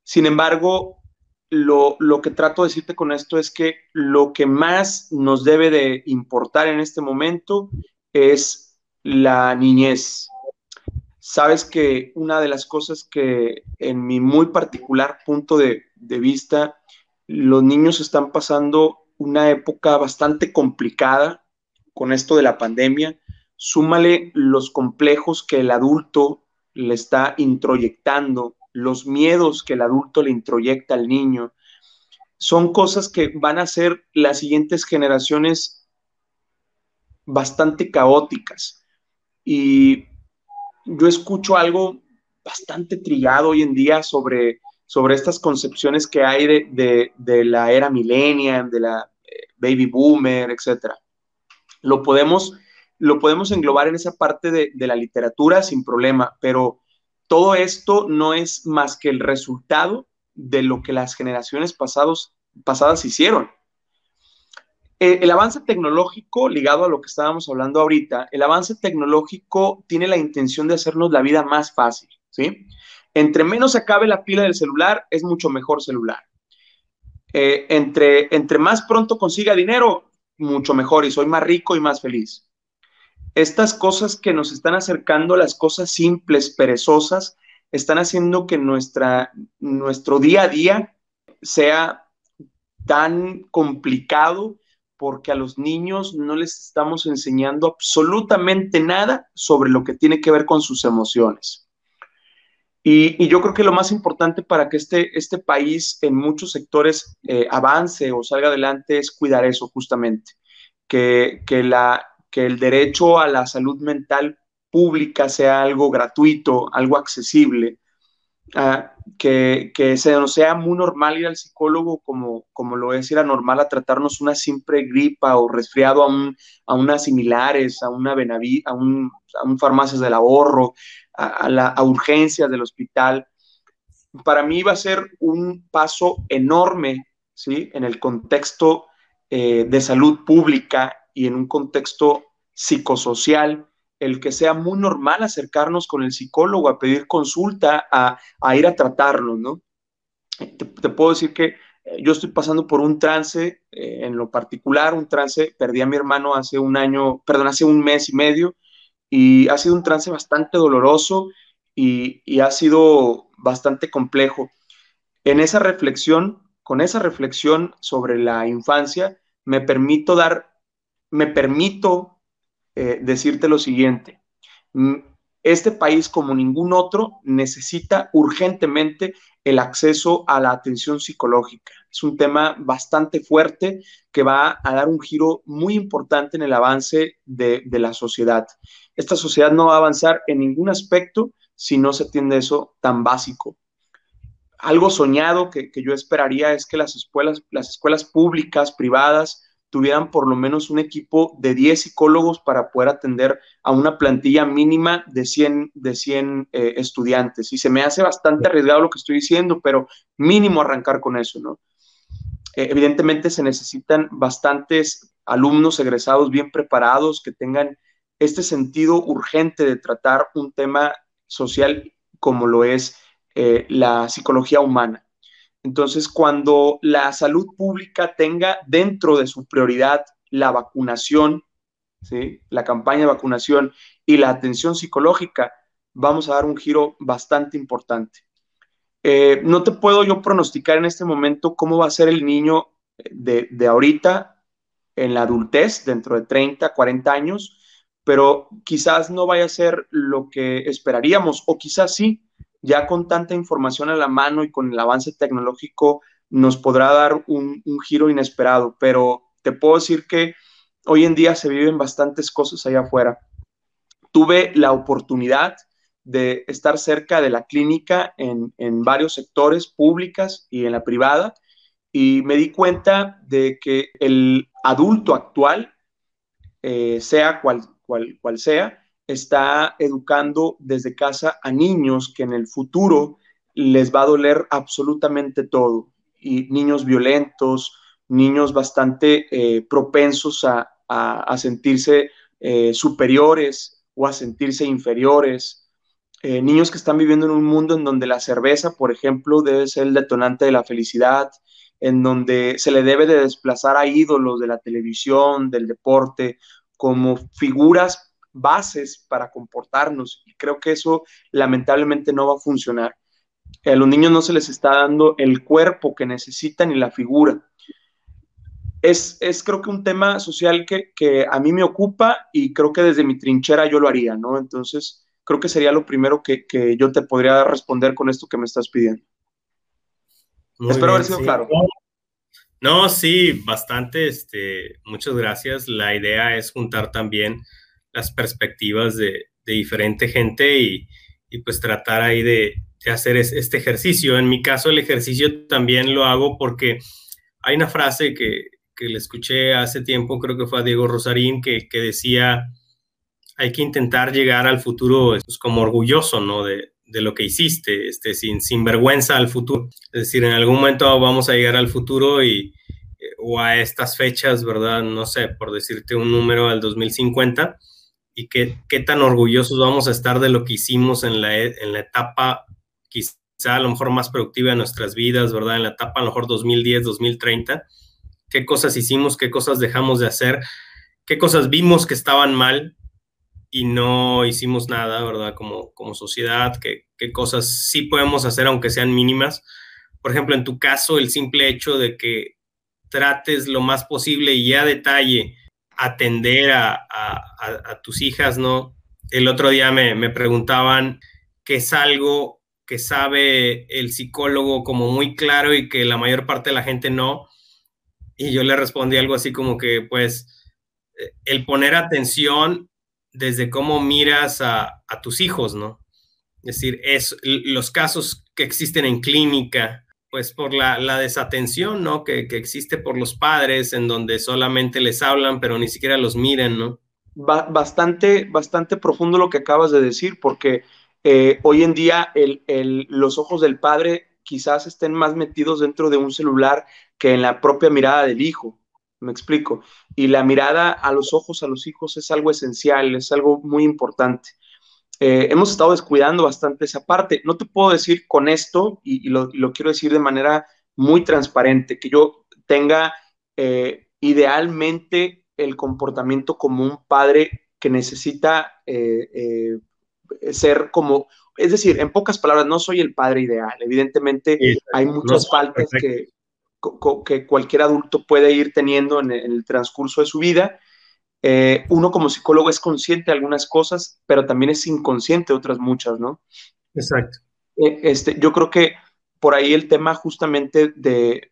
Sin embargo, lo, que trato de decirte con esto es que lo que más nos debe de importar en este momento es la niñez. Sabes que una de las cosas que en mi muy particular punto de, de vista, los niños están pasando una época bastante complicada con esto de la pandemia. Súmale los complejos que el adulto le está introyectando los miedos que el adulto le introyecta al niño, son cosas que van a ser las siguientes generaciones bastante caóticas. Y yo escucho algo bastante trillado hoy en día sobre, sobre estas concepciones que hay de, la era millennial, de la eh, baby boomer, etc. Lo podemos lo podemos englobar en esa parte de, de la literatura sin problema, pero todo esto no es más que el resultado de lo que las generaciones pasados, pasadas hicieron. Eh, el avance tecnológico, ligado a lo que estábamos hablando ahorita, el avance tecnológico tiene la intención de hacernos la vida más fácil, ¿sí? Entre menos acabe la pila del celular, es mucho mejor celular. Eh, entre, entre más pronto consiga dinero, mucho mejor y soy más rico y más feliz. Estas cosas que nos están acercando, las cosas simples, perezosas, están haciendo que nuestra, nuestro día a día sea tan complicado porque a los niños no les estamos enseñando absolutamente nada sobre lo que tiene que ver con sus emociones. Y, yo creo que lo más importante para que este, este país en muchos sectores eh, avance o salga adelante es cuidar eso justamente, que, la, que el derecho a la salud mental pública sea algo gratuito, algo accesible, Ah, que, se nos sea muy normal ir al psicólogo como, como lo es ir a normal a tratarnos una simple gripa o resfriado a, un, a unas similares, a una Benaví, a un, a un farmacias del ahorro, a, la, a urgencias del hospital. Para mí va a ser un paso enorme, ¿sí? En el contexto eh, de salud pública y en un contexto psicosocial el que sea muy normal acercarnos con el psicólogo a pedir consulta, a, ir a tratarlo, ¿no? Te, puedo decir que eh, yo estoy pasando por un trance, eh, en lo particular, un trance, perdí a mi hermano hace un año, perdón, hace un mes y medio, y ha sido un trance bastante doloroso y, y ha sido bastante complejo. En esa reflexión, con esa reflexión sobre la infancia, me permito dar, me permito eh, decirte lo siguiente. Mm, este país, como ningún otro, necesita urgentemente el acceso a la atención psicológica. Es un tema bastante fuerte que va a dar un giro muy importante en el avance de, la sociedad. Esta sociedad no va a avanzar en ningún aspecto si no se atiende eso tan básico. Algo soñado que, que yo esperaría es que las escuelas, las escuelas públicas, privadas, tuvieran por lo menos un equipo de 10 psicólogos para poder atender a una plantilla mínima de 100, de 100 eh, estudiantes. Y se me hace bastante arriesgado lo que estoy diciendo, pero mínimo arrancar con eso, ¿no? Eh, evidentemente se necesitan bastantes alumnos egresados bien preparados que tengan este sentido urgente de tratar un tema social como lo es eh, la psicología humana. Entonces, cuando la salud pública tenga dentro de su prioridad la vacunación, ¿sí? la campaña de vacunación y la atención psicológica, vamos a dar un giro bastante importante. Eh, no te puedo yo pronosticar en este momento cómo va a ser el niño de, de ahorita en la adultez, dentro de 30, 40 años, pero quizás no vaya a ser lo que esperaríamos, o quizás sí, ya con tanta información a la mano y con el avance tecnológico nos podrá dar un, giro inesperado, pero te puedo decir que hoy en día se viven bastantes cosas allá afuera. Tuve la oportunidad de estar cerca de la clínica en, varios sectores, públicas y en la privada, y me di cuenta de que el adulto actual, eh, sea cual, cual, cual sea, está educando desde casa a niños que en el futuro les va a doler absolutamente todo. Y niños violentos, niños bastante eh, propensos a, sentirse eh, superiores o a sentirse inferiores. Eh, niños que están viviendo en un mundo en donde la cerveza, por ejemplo, debe ser el detonante de la felicidad, en donde se le debe de desplazar a ídolos de la televisión, del deporte, como figuras bases para comportarnos y creo que eso lamentablemente no va a funcionar. A los niños no se les está dando el cuerpo que necesitan y la figura. Es, es creo que un tema social que, que, a mí me ocupa y creo que desde mi trinchera yo lo haría, ¿no? Entonces, creo que sería lo primero que, que yo te podría responder con esto que me estás pidiendo. Espero haber sido claro. No, sí, bastante. Este, muchas gracias. La idea es juntar también las perspectivas de, diferente gente y, pues tratar ahí de, hacer este ejercicio. En mi caso, el ejercicio también lo hago porque hay una frase que, le escuché hace tiempo, creo que fue a Diego Rosarín, que, decía, hay que intentar llegar al futuro pues, como orgulloso, ¿no? De, de lo que hiciste, este, sin, sin vergüenza al futuro. Es decir, en algún momento vamos a llegar al futuro y, eh, o a estas fechas, ¿verdad? No sé, por decirte un número al 2050, y qué, qué tan orgullosos vamos a estar de lo que hicimos en la, en la etapa quizá a lo mejor más productiva de nuestras vidas, ¿verdad? En la etapa a lo mejor 2010, 2030, qué cosas hicimos, qué cosas dejamos de hacer, qué cosas vimos que estaban mal y no hicimos nada, ¿verdad? Como, como sociedad, qué, qué cosas sí podemos hacer aunque sean mínimas. Por ejemplo, en tu caso, el simple hecho de que trates lo más posible y a detalle atender a, tus hijas, ¿no? El otro día me, me preguntaban qué es algo que sabe el psicólogo como muy claro y que la mayor parte de la gente no. Y yo le respondí algo así como que, pues, eh, el poner atención desde cómo miras a, a tus hijos, ¿no? Es decir, es los casos que existen en clínica, pues por la, la desatención, ¿no? Que, que, existe por los padres, en donde solamente les hablan, pero ni siquiera los miran, ¿no? bastante, bastante profundo lo que acabas de decir, porque eh, hoy en día el, el, los ojos del padre quizás estén más metidos dentro de un celular que en la propia mirada del hijo. Me explico. Y la mirada a los ojos a los hijos es algo esencial, es algo muy importante. Eh, hemos estado descuidando bastante esa parte. No te puedo decir con esto, y, lo, quiero decir de manera muy transparente, que yo tenga eh, idealmente el comportamiento como un padre que necesita eh, ser como, es decir, en pocas palabras, no soy el padre ideal. Evidentemente hay muchas faltas que, que, cualquier adulto puede ir teniendo en el transcurso de su vida eh, uno como psicólogo es consciente de algunas cosas, pero también es inconsciente de otras muchas, ¿no? Exacto. Eh, este, yo creo que por ahí el tema justamente de,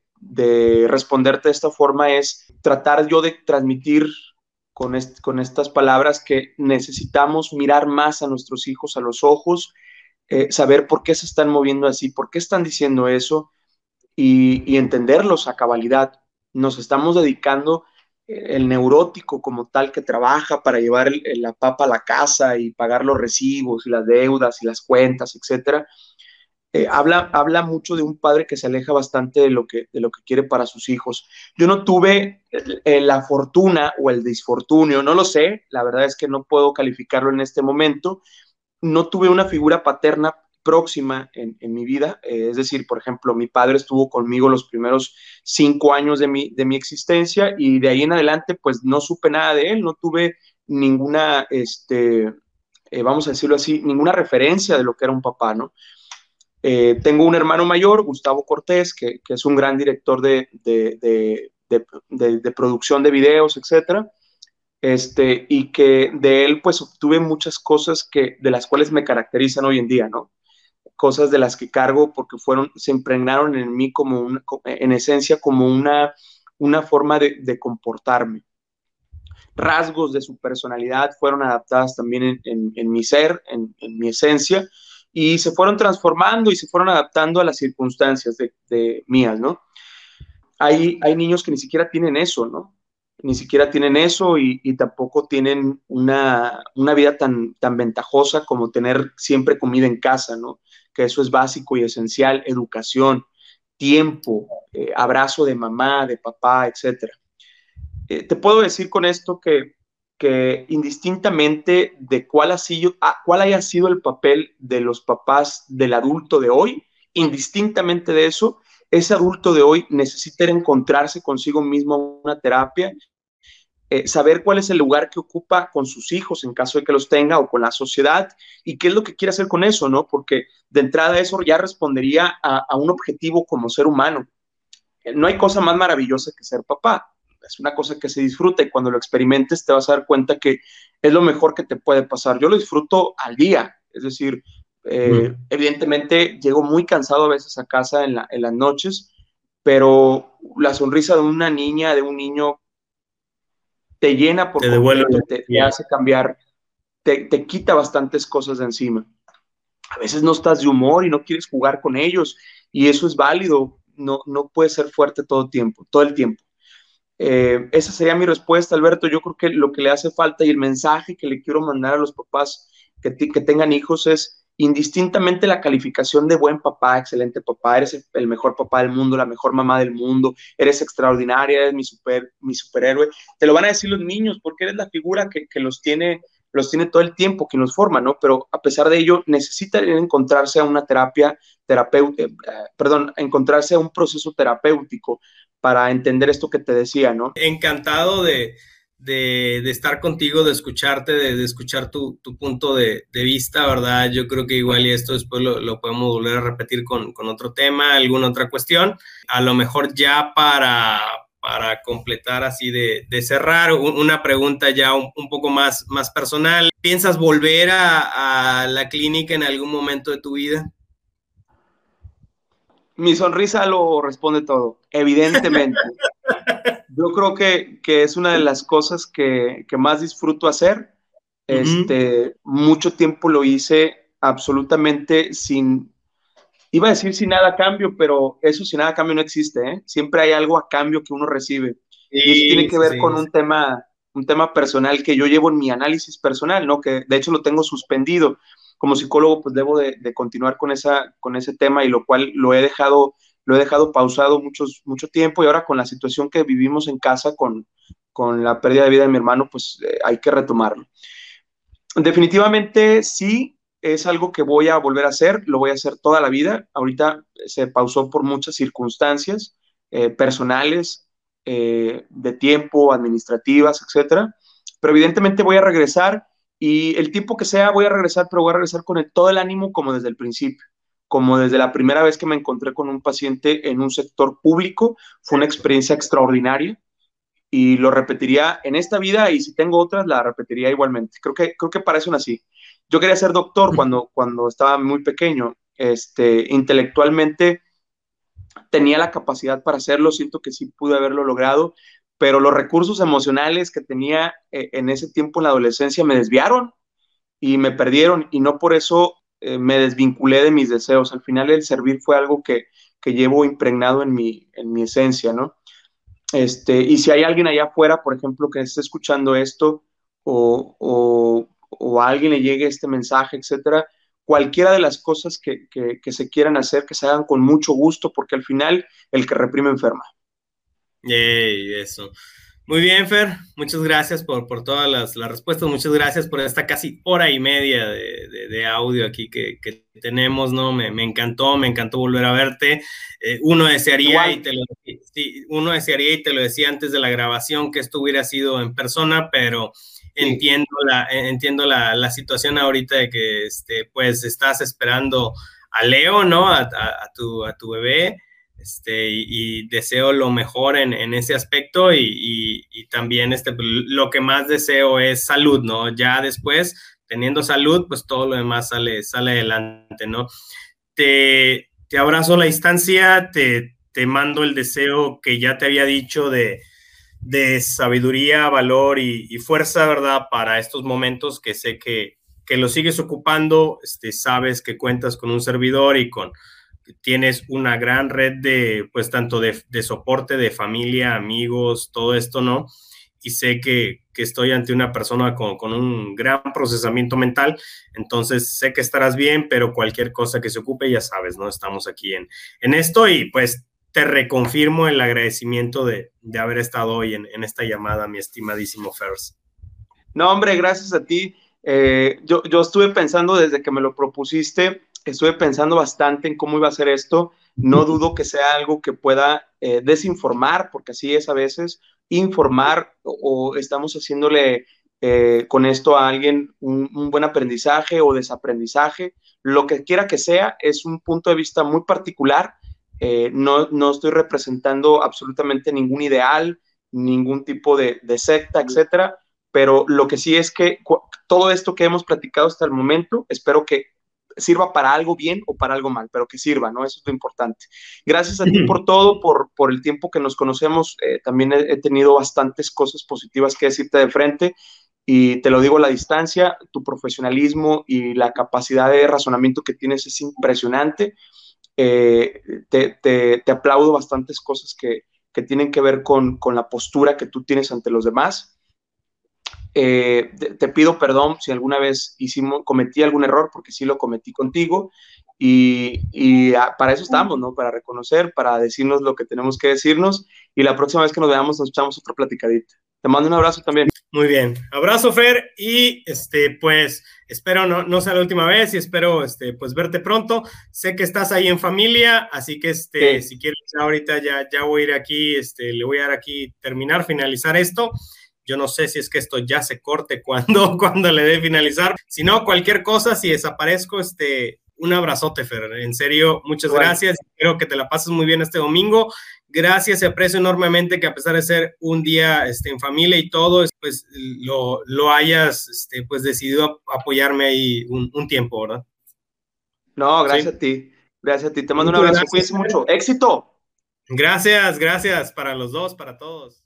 responderte de esta forma es tratar yo de transmitir con, con estas palabras que necesitamos mirar más a nuestros hijos a los ojos, eh, saber por qué se están moviendo así, por qué están diciendo eso y, y entenderlos a cabalidad. Nos estamos dedicando el neurótico como tal que trabaja para llevar la papa a la casa y pagar los recibos y las deudas y las cuentas, etcétera, eh, habla, habla mucho de un padre que se aleja bastante de lo que, de lo que quiere para sus hijos. Yo no tuve eh, la fortuna o el disfortunio, no lo sé, la verdad es que no puedo calificarlo en este momento. No tuve una figura paterna próxima en, mi vida. Eh, es decir, por ejemplo, mi padre estuvo conmigo los primeros cinco años de mi, de mi existencia y de ahí en adelante, pues no supe nada de él, no tuve ninguna, este, eh, vamos a decirlo así, ninguna referencia de lo que era un papá, ¿no? Eh, tengo un hermano mayor, Gustavo Cortés, que, es un gran director de, de, de, de producción de videos, etcétera este, y que de él pues obtuve muchas cosas que, de las cuales me caracterizan hoy en día, ¿no? Cosas de las que cargo porque fueron, se impregnaron en mí como una, en esencia como una, una forma de, comportarme. Rasgos de su personalidad fueron adaptadas también en, mi ser, en, mi esencia, y se fueron transformando y se fueron adaptando a las circunstancias de, mías, ¿no? Hay, hay niños que ni siquiera tienen eso, ¿no? Ni siquiera tienen eso y, tampoco tienen una, una, vida tan, tan ventajosa como tener siempre comida en casa, ¿no? Que eso es básico y esencial, educación, tiempo, eh, abrazo de mamá, de papá, etc. Eh, te puedo decir con esto que, que indistintamente de cuál, ha sido, ah, cuál haya sido el papel de los papás del adulto de hoy, indistintamente de eso, ese adulto de hoy necesita encontrarse consigo mismo una terapia eh, saber cuál es el lugar que ocupa con sus hijos en caso de que los tenga o con la sociedad y qué es lo que quiere hacer con eso, ¿no? Porque de entrada eso ya respondería a, un objetivo como ser humano. Eh, no hay cosa más maravillosa que ser papá. Es una cosa que se disfruta y cuando lo experimentes te vas a dar cuenta que es lo mejor que te puede pasar. Yo lo disfruto al día, es decir, eh, mm. evidentemente llego muy cansado a veces a casa en, en las noches, pero la sonrisa de una niña, de un niño te llena por te, te, hace cambiar, te, te, quita bastantes cosas de encima. A veces no estás de humor y no quieres jugar con ellos y eso es válido, no, no puedes ser fuerte todo el tiempo, todo el tiempo. Eh, esa sería mi respuesta, Alberto. Yo creo que lo que le hace falta y el mensaje que le quiero mandar a los papás que, que tengan hijos es indistintamente la calificación de buen papá, excelente papá, eres el mejor papá del mundo, la mejor mamá del mundo, eres extraordinaria, eres mi, super, mi superhéroe, te lo van a decir los niños porque eres la figura que, que los tiene los tiene todo el tiempo, que nos forma, ¿no? Pero a pesar de ello, necesitan encontrarse a una terapia terapéutica, eh, perdón, encontrarse a un proceso terapéutico para entender esto que te decía, ¿no? Encantado de, de, estar contigo, de escucharte, de, escuchar tu, tu punto de, vista, ¿verdad? Yo creo que igual y esto después lo, lo podemos volver a repetir con, con, otro tema, alguna otra cuestión. A lo mejor ya para, para completar así de, cerrar, una pregunta ya un, un, poco más, más personal. ¿Piensas volver a, a la clínica en algún momento de tu vida? Mi sonrisa lo responde todo, evidentemente. yo creo que, es una de las cosas que, más disfruto hacer. Este, mucho tiempo lo hice absolutamente sin, iba a decir sin nada a cambio, pero eso sin nada a cambio no existe, ¿eh? Siempre hay algo a cambio que uno recibe. y eso tiene que ver con un tema, un tema personal que yo llevo en mi análisis personal, ¿no? Que de hecho lo tengo suspendido. Como psicólogo, pues debo de, de continuar con, esa, con ese tema y lo cual lo he dejado lo he dejado pausado muchos, mucho tiempo y ahora con la situación que vivimos en casa con, la pérdida de vida de mi hermano, pues eh, hay que retomarlo. Definitivamente sí, es algo que voy a volver a hacer, lo voy a hacer toda la vida. Ahorita se pausó por muchas circunstancias eh, personales, eh, de tiempo, administrativas, etcétera. Pero evidentemente voy a regresar y el tiempo que sea voy a regresar, pero voy a regresar con todo el ánimo como desde el principio como desde la primera vez que me encontré con un paciente en un sector público. Fue una experiencia extraordinaria y lo repetiría en esta vida y si tengo otras, la repetiría igualmente. Creo que, creo que para eso nací. Yo quería ser doctor cuando, cuando estaba muy pequeño. Este, intelectualmente tenía la capacidad para hacerlo, siento que sí pude haberlo logrado, pero los recursos emocionales que tenía eh, en ese tiempo en la adolescencia me desviaron y me perdieron y no por eso eh, me desvinculé de mis deseos. Al final el servir fue algo que, llevo impregnado en mi, en mi esencia, ¿no? Este, y si hay alguien allá afuera, por ejemplo, que esté escuchando esto o, a alguien le llegue este mensaje, etcétera, cualquiera de las cosas que, se quieran hacer, que se hagan con mucho gusto, porque al final el que reprime enferma. eso. Muy bien, Fer, muchas gracias por, por todas las, las, respuestas, muchas gracias por esta casi hora y media de, de, audio aquí que, que, tenemos, ¿no? Me, me, encantó, me encantó volver a verte. Eh, uno desearía y te lo, sí, uno desearía y te lo decía antes de la grabación que esto hubiera sido en persona, pero entiendo la, entiendo la, la, situación ahorita de que, este, pues, estás esperando a Leo, ¿no? A, a, a tu, a tu bebé. Este, y, deseo lo mejor en, ese aspecto y, también este, lo que más deseo es salud, ¿no? Ya después, teniendo salud, pues todo lo demás sale, sale adelante, ¿no? Te, te abrazo a la distancia, te, te, mando el deseo que ya te había dicho de, de sabiduría, valor y, fuerza, ¿verdad? Para estos momentos que sé que, que lo sigues ocupando, este, sabes que cuentas con un servidor y con tienes una gran red de, pues, tanto de, soporte de familia, amigos, todo esto, ¿no? Y sé que, estoy ante una persona con, un gran procesamiento mental, entonces sé que estarás bien, pero cualquier cosa que se ocupe, ya sabes, ¿no? Estamos aquí en, en esto y pues te reconfirmo el agradecimiento de, haber estado hoy en, esta llamada, mi estimadísimo Fers. No, hombre, gracias a ti. Eh, yo, yo estuve pensando desde que me lo propusiste, estuve pensando bastante en cómo iba a ser esto. No dudo que sea algo que pueda eh, desinformar, porque así es a veces, informar o, estamos haciéndole eh, con esto a alguien un, buen aprendizaje o desaprendizaje. Lo que quiera que sea, es un punto de vista muy particular. Eh, no, no, estoy representando absolutamente ningún ideal, ningún tipo de, de secta, etcétera. Pero lo que sí es que todo esto que hemos platicado hasta el momento, espero que sirva para algo bien o para algo mal, pero que sirva, ¿no? Eso es lo importante. Gracias a ti por todo, por, por el tiempo que nos conocemos. Eh, también he, tenido bastantes cosas positivas que decirte de frente y te lo digo a la distancia, tu profesionalismo y la capacidad de razonamiento que tienes es impresionante. Eh, te, te, te, aplaudo bastantes cosas que, que tienen que ver con, con la postura que tú tienes ante los demás. Eh, te, pido perdón si alguna vez hicimos, cometí algún error, porque sí lo cometí contigo, y, y ah, para eso estamos, ¿no? Para reconocer, para decirnos lo que tenemos que decirnos, y la próxima vez que nos veamos nos echamos otra platicadita. Te mando un abrazo también. Muy bien. Abrazo, Fer. Y este, pues, espero no, no sea la última vez y espero este, pues verte pronto. Sé que estás ahí en familia, así que este, si quieres, ahorita ya, ya voy a ir aquí, este, le voy a dar aquí terminar, finalizar esto. Yo no sé si es que esto ya se corte cuando, cuando le dé finalizar. Si no, cualquier cosa, si desaparezco, este, un abrazote, Fer. En serio, muchas gracias. Espero que te la pases muy bien este domingo gracias y aprecio enormemente que a pesar de ser un día este, en familia y todo, pues lo, lo hayas este, pues decidido apoyarme ahí un, tiempo, ¿verdad? No, gracias a ti. Gracias a ti. Te mando un abrazo. Cuídense mucho. Éxito. Gracias, gracias para los dos, para todos.